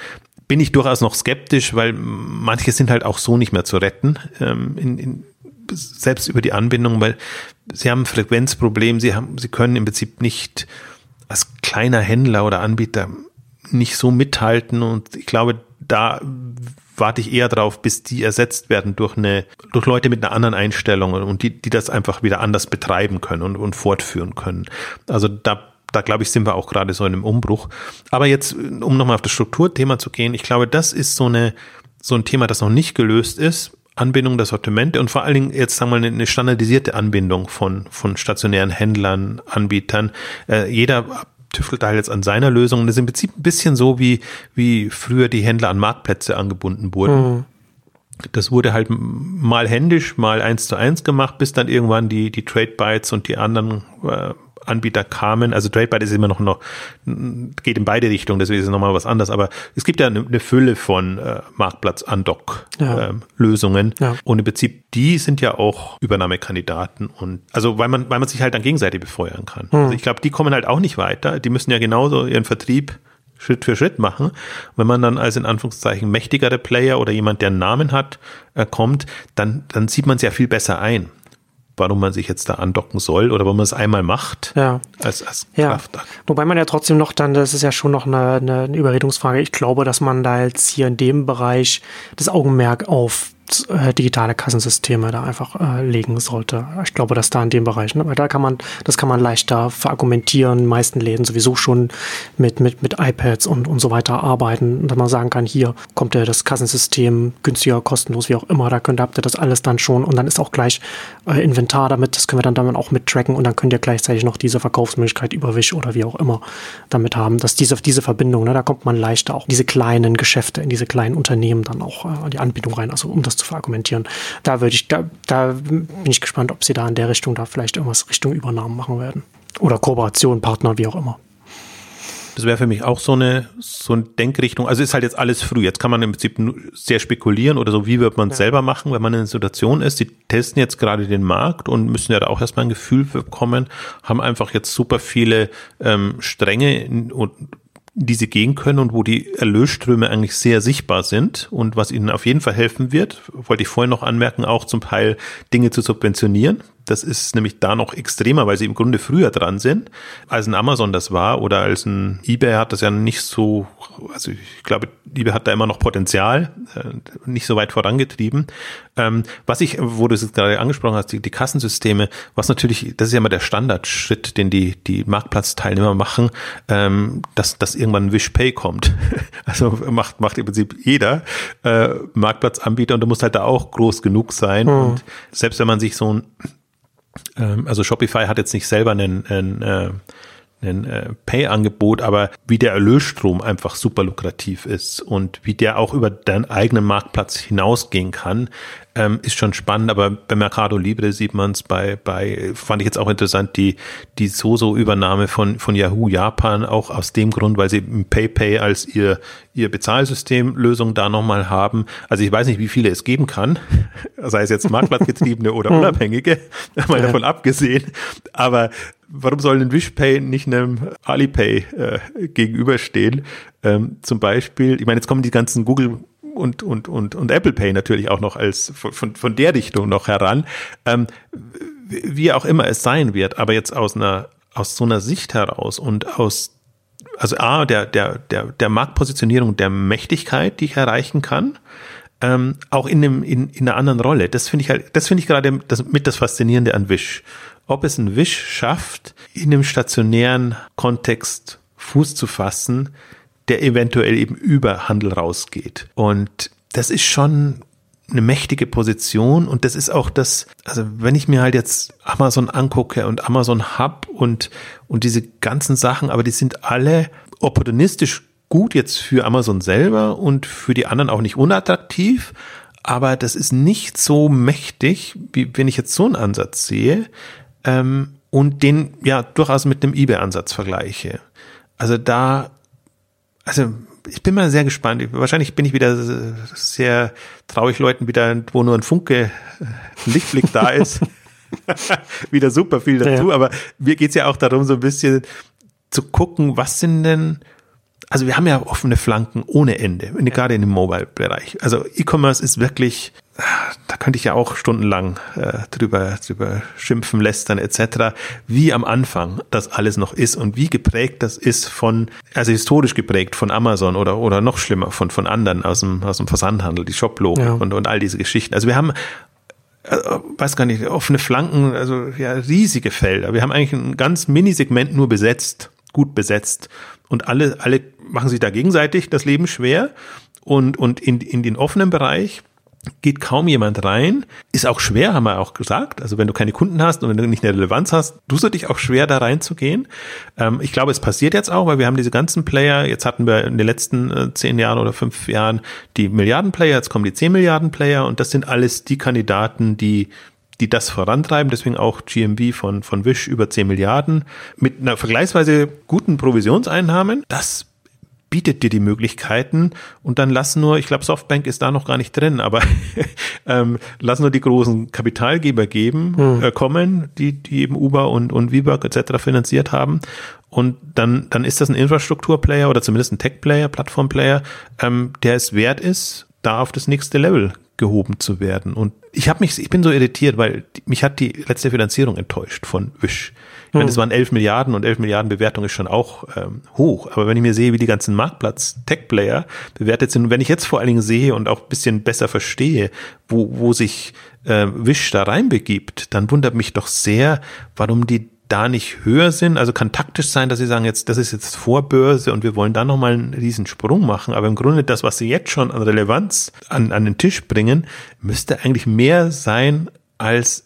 bin ich durchaus noch skeptisch, weil manche sind halt auch so nicht mehr zu retten. Ähm, in, in, selbst über die Anbindung, weil sie haben ein Frequenzproblem, sie haben, sie können im Prinzip nicht als kleiner Händler oder Anbieter nicht so mithalten und ich glaube, da warte ich eher drauf, bis die ersetzt werden durch eine, durch Leute mit einer anderen Einstellung und die, die das einfach wieder anders betreiben können und, und fortführen können. Also da, da glaube ich, sind wir auch gerade so in einem Umbruch. Aber jetzt, um nochmal auf das Strukturthema zu gehen, ich glaube, das ist so eine, so ein Thema, das noch nicht gelöst ist Anbindung der Sortimente und vor allen Dingen jetzt sagen wir mal eine standardisierte Anbindung von, von stationären Händlern, Anbietern. Äh, jeder tüftelt da jetzt an seiner Lösung. Das ist im Prinzip ein bisschen so, wie, wie früher die Händler an Marktplätze angebunden wurden. Mhm. Das wurde halt mal händisch, mal eins zu eins gemacht, bis dann irgendwann die, die Trade Bytes und die anderen äh, Anbieter kamen. Also TradeByte ist immer noch, noch geht in beide Richtungen, deswegen ist es nochmal was anderes. Aber es gibt ja eine, eine Fülle von äh, Marktplatz-Undock-Lösungen. Ja. Ähm, ja. Und im Prinzip, die sind ja auch Übernahmekandidaten. Und also weil man, weil man sich halt dann gegenseitig befeuern kann. Hm. Also ich glaube, die kommen halt auch nicht weiter. Die müssen ja genauso ihren Vertrieb Schritt für Schritt machen. Wenn man dann als in Anführungszeichen mächtigere Player oder jemand, der einen Namen hat, äh, kommt, dann, dann sieht man es ja viel besser ein warum man sich jetzt da andocken soll oder warum man es einmal macht ja. als, als ja. Wobei man ja trotzdem noch dann, das ist ja schon noch eine, eine Überredungsfrage, ich glaube, dass man da jetzt hier in dem Bereich das Augenmerk auf äh, digitale Kassensysteme da einfach äh, legen sollte. Ich glaube, dass da in dem Bereich, ne, weil da kann man, das kann man leichter verargumentieren, die meisten Läden sowieso schon mit, mit, mit iPads und, und so weiter arbeiten, dass man sagen kann, hier kommt ja das Kassensystem günstiger, kostenlos, wie auch immer, da könnt, habt ihr das alles dann schon. Und dann ist auch gleich äh, Inventar damit, das können wir dann damit auch mit tracken. Und dann könnt ihr gleichzeitig noch diese Verkaufsmöglichkeit über Wish oder wie auch immer damit haben, dass diese, diese Verbindung, ne, da kommt man leichter auch diese kleinen Geschäfte, in diese kleinen Unternehmen dann auch äh, die Anbindung rein, also um das zu verargumentieren. Da würde ich, da, da bin ich gespannt, ob sie da in der Richtung da vielleicht irgendwas Richtung Übernahmen machen werden. Oder Kooperation, Partner, wie auch immer. Das wäre für mich auch so eine, so eine Denkrichtung. Also ist halt jetzt alles früh. Jetzt kann man im Prinzip sehr spekulieren oder so, wie wird man es ja. selber machen, wenn man in einer Situation ist. Die testen jetzt gerade den Markt und müssen ja da auch erstmal ein Gefühl bekommen, haben einfach jetzt super viele ähm, Stränge und die sie gehen können und wo die Erlösströme eigentlich sehr sichtbar sind und was ihnen auf jeden Fall helfen wird, wollte ich vorhin noch anmerken, auch zum Teil Dinge zu subventionieren. Das ist nämlich da noch extremer, weil sie im Grunde früher dran sind, als ein Amazon das war oder als ein eBay hat das ja nicht so, also ich glaube, eBay hat da immer noch Potenzial, äh, nicht so weit vorangetrieben. Ähm, was ich, wo du es gerade angesprochen hast, die, die Kassensysteme, was natürlich, das ist ja immer der Standardschritt, den die, die Marktplatzteilnehmer machen, ähm, dass, dass irgendwann WishPay kommt. Also macht, macht im Prinzip jeder äh, Marktplatzanbieter und du musst halt da auch groß genug sein. Mhm. Und selbst wenn man sich so ein ähm, also Shopify hat jetzt nicht selber einen, einen, äh, einen äh, Pay-Angebot, aber wie der Erlösstrom einfach super lukrativ ist und wie der auch über deinen eigenen Marktplatz hinausgehen kann, ähm, ist schon spannend, aber bei Mercado Libre sieht man es bei, bei, fand ich jetzt auch interessant, die, die Soso-Übernahme von, von Yahoo Japan, auch aus dem Grund, weil sie PayPay als ihr, ihr Bezahlsystemlösung da nochmal haben. Also ich weiß nicht, wie viele es geben kann, sei es jetzt Marktplatzgetriebene oder hm. Unabhängige, mal ja. davon abgesehen, aber warum soll ein WishPay nicht einem Alipay äh, gegenüberstehen? Ähm, zum Beispiel, ich meine, jetzt kommen die ganzen Google und, und, und, und Apple Pay natürlich auch noch als von, von der Richtung noch heran. Ähm, wie auch immer es sein wird, aber jetzt aus einer, aus so einer Sicht heraus und aus, also A, der, der, der, der Marktpositionierung, der Mächtigkeit, die ich erreichen kann, ähm, auch in, dem, in, in einer anderen Rolle. Das finde ich halt, das finde ich gerade das, mit das Faszinierende an Wish. Ob es ein Wish schafft, in einem stationären Kontext Fuß zu fassen, der eventuell eben über Handel rausgeht. Und das ist schon eine mächtige Position und das ist auch das, also wenn ich mir halt jetzt Amazon angucke und Amazon Hub und, und diese ganzen Sachen, aber die sind alle opportunistisch gut jetzt für Amazon selber und für die anderen auch nicht unattraktiv, aber das ist nicht so mächtig, wie wenn ich jetzt so einen Ansatz sehe ähm, und den ja durchaus mit dem eBay-Ansatz vergleiche. Also da also ich bin mal sehr gespannt. Wahrscheinlich bin ich wieder sehr traurig Leuten wieder, wo nur ein Funke, ein äh, Lichtblick da ist. wieder super viel dazu. Ja. Aber mir geht's ja auch darum, so ein bisschen zu gucken, was sind denn also wir haben ja offene Flanken ohne Ende, gerade in dem Mobile-Bereich. Also E-Commerce ist wirklich, da könnte ich ja auch stundenlang äh, drüber, drüber schimpfen, lästern etc., wie am Anfang das alles noch ist und wie geprägt das ist von, also historisch geprägt von Amazon oder, oder noch schlimmer von, von anderen aus dem, aus dem Versandhandel, die Shoplogik ja. und, und all diese Geschichten. Also wir haben äh, weiß gar nicht, offene Flanken, also ja, riesige Felder. Wir haben eigentlich ein ganz Minisegment nur besetzt, gut besetzt und alle, alle machen sich da gegenseitig das Leben schwer und, und in, in den offenen Bereich geht kaum jemand rein. Ist auch schwer, haben wir auch gesagt. Also wenn du keine Kunden hast und wenn du nicht eine Relevanz hast, tust du dich auch schwer, da reinzugehen. Ähm, ich glaube, es passiert jetzt auch, weil wir haben diese ganzen Player. Jetzt hatten wir in den letzten äh, zehn Jahren oder fünf Jahren die Milliarden-Player, jetzt kommen die zehn Milliarden-Player und das sind alles die Kandidaten, die die das vorantreiben, deswegen auch GMV von, von Wish über 10 Milliarden mit einer vergleichsweise guten Provisionseinnahmen. Das bietet dir die Möglichkeiten und dann lass nur, ich glaube, Softbank ist da noch gar nicht drin, aber ähm, lass nur die großen Kapitalgeber geben, hm. äh, kommen, die, die eben Uber und, und WeWork etc. finanziert haben. Und dann, dann ist das ein Infrastrukturplayer oder zumindest ein Tech-Player, Plattform-Player, ähm, der es wert ist, da auf das nächste Level gehoben zu werden. Und ich habe mich, ich bin so irritiert, weil mich hat die letzte Finanzierung enttäuscht von Wish. Ich meine, Hm. es waren 11 Milliarden und 11 Milliarden Bewertung ist schon auch ähm, hoch. Aber wenn ich mir sehe, wie die ganzen Marktplatz-Tech-Player bewertet sind und wenn ich jetzt vor allen Dingen sehe und auch ein bisschen besser verstehe, wo, wo sich äh, Wish da reinbegibt, dann wundert mich doch sehr, warum die da nicht höher sind. Also kann taktisch sein, dass sie sagen, jetzt, das ist jetzt Vorbörse und wir wollen da nochmal einen riesen Sprung machen. Aber im Grunde das, was sie jetzt schon an Relevanz an, an den Tisch bringen, müsste eigentlich mehr sein als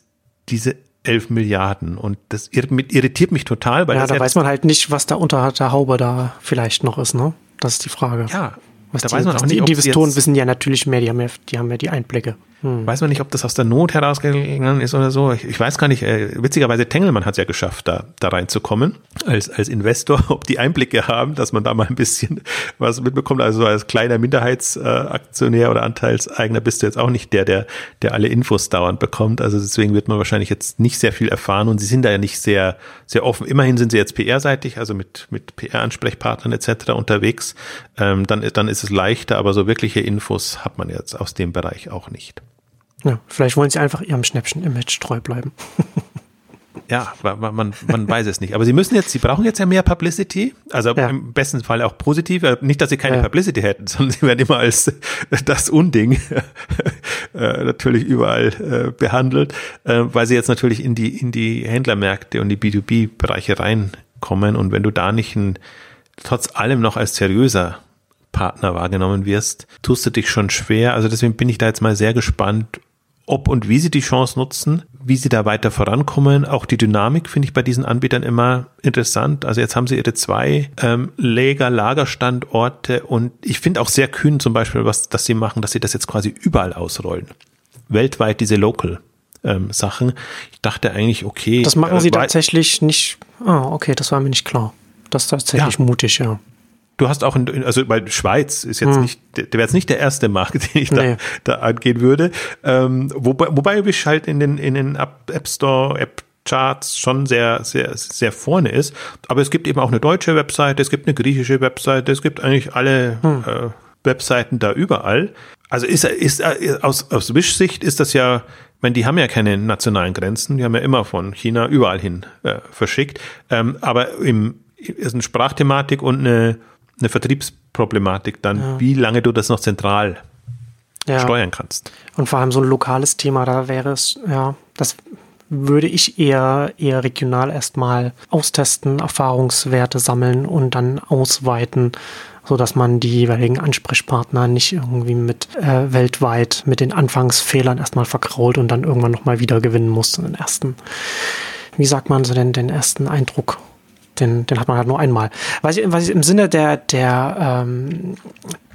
diese 11 Milliarden. Und das irr- irritiert mich total, weil Ja, da weiß man halt nicht, was da unter der Haube da vielleicht noch ist, ne? Das ist die Frage. ja, was da die, weiß man was auch die nicht, sie Investoren wissen ja natürlich mehr, die haben ja, die haben ja die Einblicke. Hm. Weiß man nicht, ob das aus der Not herausgegangen ist oder so. Ich, ich weiß gar nicht. Äh, witzigerweise Tengelmann hat es ja geschafft, da, da reinzukommen als, als Investor, ob die Einblicke haben, dass man da mal ein bisschen was mitbekommt. Also als kleiner Minderheitsaktionär oder Anteilseigner bist du jetzt auch nicht der, der, der alle Infos dauernd bekommt. Also deswegen wird man wahrscheinlich jetzt nicht sehr viel erfahren und sie sind da ja nicht sehr, sehr offen. Immerhin sind sie jetzt PR-seitig, also mit, mit PR-Ansprechpartnern etc. unterwegs. Ähm, dann, dann ist es leichter, aber so wirkliche Infos hat man jetzt aus dem Bereich auch nicht. Ja, vielleicht wollen sie einfach ihrem Schnäppchen-Image treu bleiben. Ja, man, man, man weiß es nicht. Aber sie müssen jetzt, sie brauchen jetzt ja mehr Publicity. Also Ja. im besten Fall auch positiv. Äh, Nicht, dass sie keine Ja. Publicity hätten, sondern sie werden immer als das Unding äh, natürlich überall äh, behandelt, weil sie jetzt natürlich in die, in die Händlermärkte und die B2B-Bereiche reinkommen. Und wenn du da nicht ein, trotz allem noch als seriöser Partner wahrgenommen wirst, tust du dich schon schwer. Also deswegen bin ich da jetzt mal sehr gespannt, ob und wie sie die Chance nutzen, wie sie da weiter vorankommen. Auch die Dynamik finde ich bei diesen Anbietern immer interessant. Also jetzt haben sie ihre zwei ähm, Lager, Lagerstandorte und ich finde auch sehr kühn zum Beispiel, was das sie machen, dass sie das jetzt quasi überall ausrollen. Weltweit diese Local. Ähm, Sachen. Ich dachte eigentlich, okay. Das machen äh, sie weil- tatsächlich nicht. Ah, okay, das war mir nicht klar. Das ist tatsächlich Ja. mutig, ja. Du hast auch, in, also bei Schweiz ist jetzt Hm. nicht, der wäre jetzt nicht der erste Markt, den ich Nee. da, da angehen würde. Ähm, wobei, wobei Wish halt in den, in den App Store, App Charts schon sehr, sehr, sehr vorne ist. Aber es gibt eben auch eine deutsche Webseite, es gibt eine griechische Webseite, es gibt eigentlich alle Hm. äh, Webseiten da überall. Also ist, ist äh, aus, aus Wish-Sicht ist das ja, ich meine, die haben ja keine nationalen Grenzen, die haben ja immer von China überall hin äh, verschickt. Ähm, aber im ist eine Sprachthematik und eine, eine Vertriebsproblematik dann, wie lange du das noch zentral ja. steuern kannst. Und vor allem so ein lokales Thema, da wäre es, ja, das würde ich eher, eher regional erstmal austesten, Erfahrungswerte sammeln und dann ausweiten, so dass man die jeweiligen Ansprechpartner nicht irgendwie mit äh, weltweit mit den Anfangsfehlern erstmal verkrault und dann irgendwann nochmal wieder gewinnen muss, den ersten, wie sagt man so denn, den ersten Eindruck den, den hat man halt nur einmal. Was ich, was ich im Sinne der, der, ähm,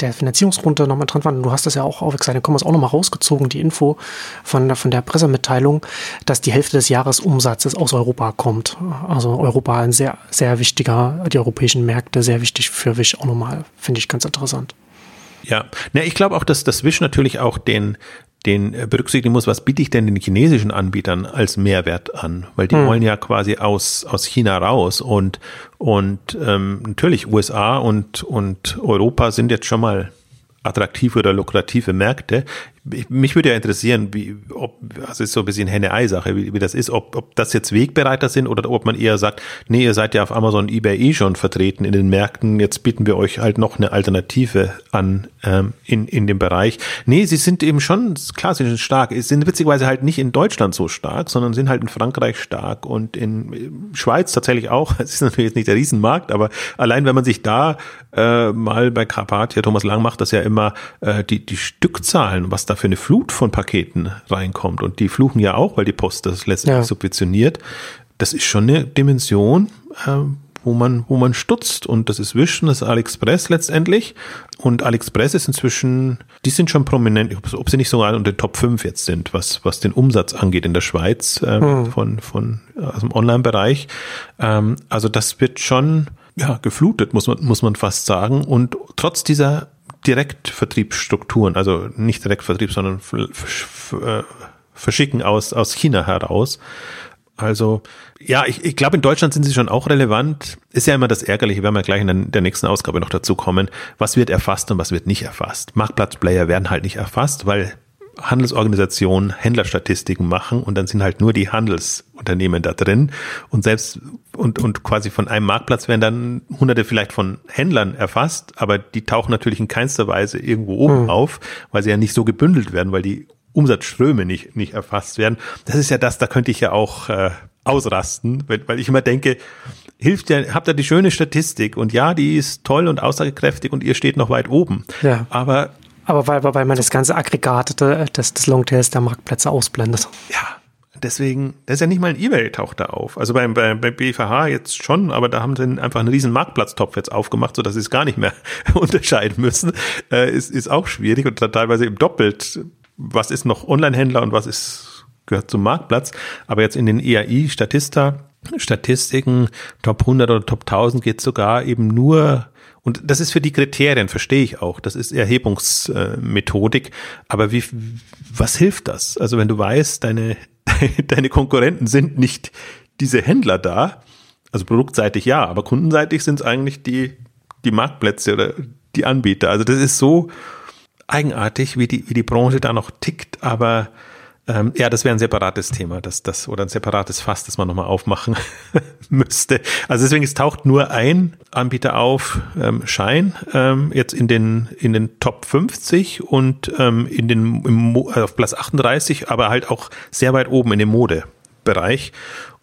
der Finanzierungsrunde nochmal dran fand, du hast das ja auch kommen wir es auch nochmal rausgezogen, die Info von, der- von der Pressemitteilung, dass die Hälfte des Jahresumsatzes aus Europa kommt. Also Europa ein sehr, sehr wichtiger, die europäischen Märkte sehr wichtig für Wish auch nochmal, finde ich ganz interessant. Ja, ne, ich glaube auch, dass das Wish natürlich auch den, den äh, berücksichtigen muss, was biete ich denn den chinesischen Anbietern als Mehrwert an? Weil die wollen ja quasi aus, aus China raus und, und ähm, natürlich USA und, und Europa sind jetzt schon mal attraktive oder lukrative Märkte. Ich, mich würde ja interessieren, wie, ob, also ist so ein bisschen Henne-Ei-Sache, wie, wie das ist, ob, ob das jetzt Wegbereiter sind oder ob man eher sagt, nee, ihr seid ja auf Amazon, eBay eh schon vertreten in den Märkten, jetzt bieten wir euch halt noch eine Alternative an ähm, in, in dem Bereich. Nee, sie sind eben schon, sind stark, sind witzigerweise halt nicht in Deutschland so stark, sondern sind halt in Frankreich stark und in Schweiz tatsächlich auch. Es ist natürlich jetzt nicht der Riesenmarkt, aber allein wenn man sich da äh, mal bei Carpathia, Thomas Lang macht das ja immer, äh, die, die Stückzahlen, was da für eine Flut von Paketen reinkommt und die fluchen ja auch, weil die Post das letztendlich Ja. subventioniert. Das ist schon eine Dimension, äh, wo man, wo man stutzt. Und das ist Wish und das ist AliExpress letztendlich. Und AliExpress ist inzwischen, die sind schon prominent, ob, sie nicht sogar unter den Top 5 jetzt sind, was, was den Umsatz angeht in der Schweiz äh, von, von aus dem Online-Bereich. Ähm, also das wird schon ja, geflutet, muss man, muss man fast sagen. Und trotz dieser Direktvertriebsstrukturen, also nicht Direktvertrieb, sondern äh, Verschicken aus, aus China heraus. Also, ja, ich, ich glaube, in Deutschland sind sie schon auch relevant. Ist ja immer das Ärgerliche, wir werden ja gleich in der, der nächsten Ausgabe noch dazu kommen. Was wird erfasst und was wird nicht erfasst? Marktplatzplayer werden halt nicht erfasst, weil Handelsorganisationen Händlerstatistiken machen und dann sind halt nur die Handelsunternehmen da drin und selbst und, und quasi von einem Marktplatz werden dann hunderte vielleicht von Händlern erfasst, aber die tauchen natürlich in keinster Weise irgendwo oben mhm. auf, weil sie ja nicht so gebündelt werden, weil die Umsatzströme nicht, nicht erfasst werden. Das ist ja das, da könnte ich ja auch äh, ausrasten, weil, weil ich immer denke, hilft ja, habt ihr die schöne Statistik und ja, die ist toll und aussagekräftig und ihr steht noch weit oben. Ja. Aber aber weil, weil man das ganze Aggregat des, des Longtails der Marktplätze ausblendet. Ja, deswegen, das ist ja nicht mal ein Ebay taucht da auf. Also bei, bei, bei BVH jetzt schon, aber da haben sie einfach einen riesen Marktplatztopf jetzt aufgemacht, sodass sie es gar nicht mehr unterscheiden müssen. Äh, ist, ist auch schwierig und teilweise eben doppelt. Was ist noch Online-Händler und was ist, gehört zum Marktplatz? Aber jetzt in den EAI Statista, Statistiken, Top 100 oder Top 1000 geht sogar eben nur und das ist für die Kriterien, verstehe ich auch. Das ist Erhebungsmethodik. Aber wie, was hilft das? Also wenn du weißt, deine, deine Konkurrenten sind nicht diese Händler da, also produktseitig ja, aber kundenseitig sind es eigentlich die, die Marktplätze oder die Anbieter. Also das ist so eigenartig, wie die, wie die Branche da noch tickt, aber ähm, ja, das wäre ein separates Thema, das, das, oder ein separates Fass, das man nochmal aufmachen müsste. Also deswegen, es taucht nur ein Anbieter auf, ähm, Schein, ähm, jetzt in den, in den Top 50 und ähm, in den, im, äh, auf Platz 38, aber halt auch sehr weit oben in dem Modebereich.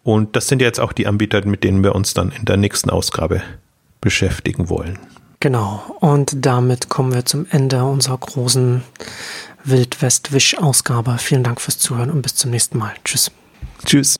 Und das sind jetzt auch die Anbieter, mit denen wir uns dann in der nächsten Ausgabe beschäftigen wollen. Genau. Und damit kommen wir zum Ende unserer großen Wildwest-Wisch-Ausgabe. Vielen Dank fürs Zuhören und bis zum nächsten Mal. Tschüss. Tschüss.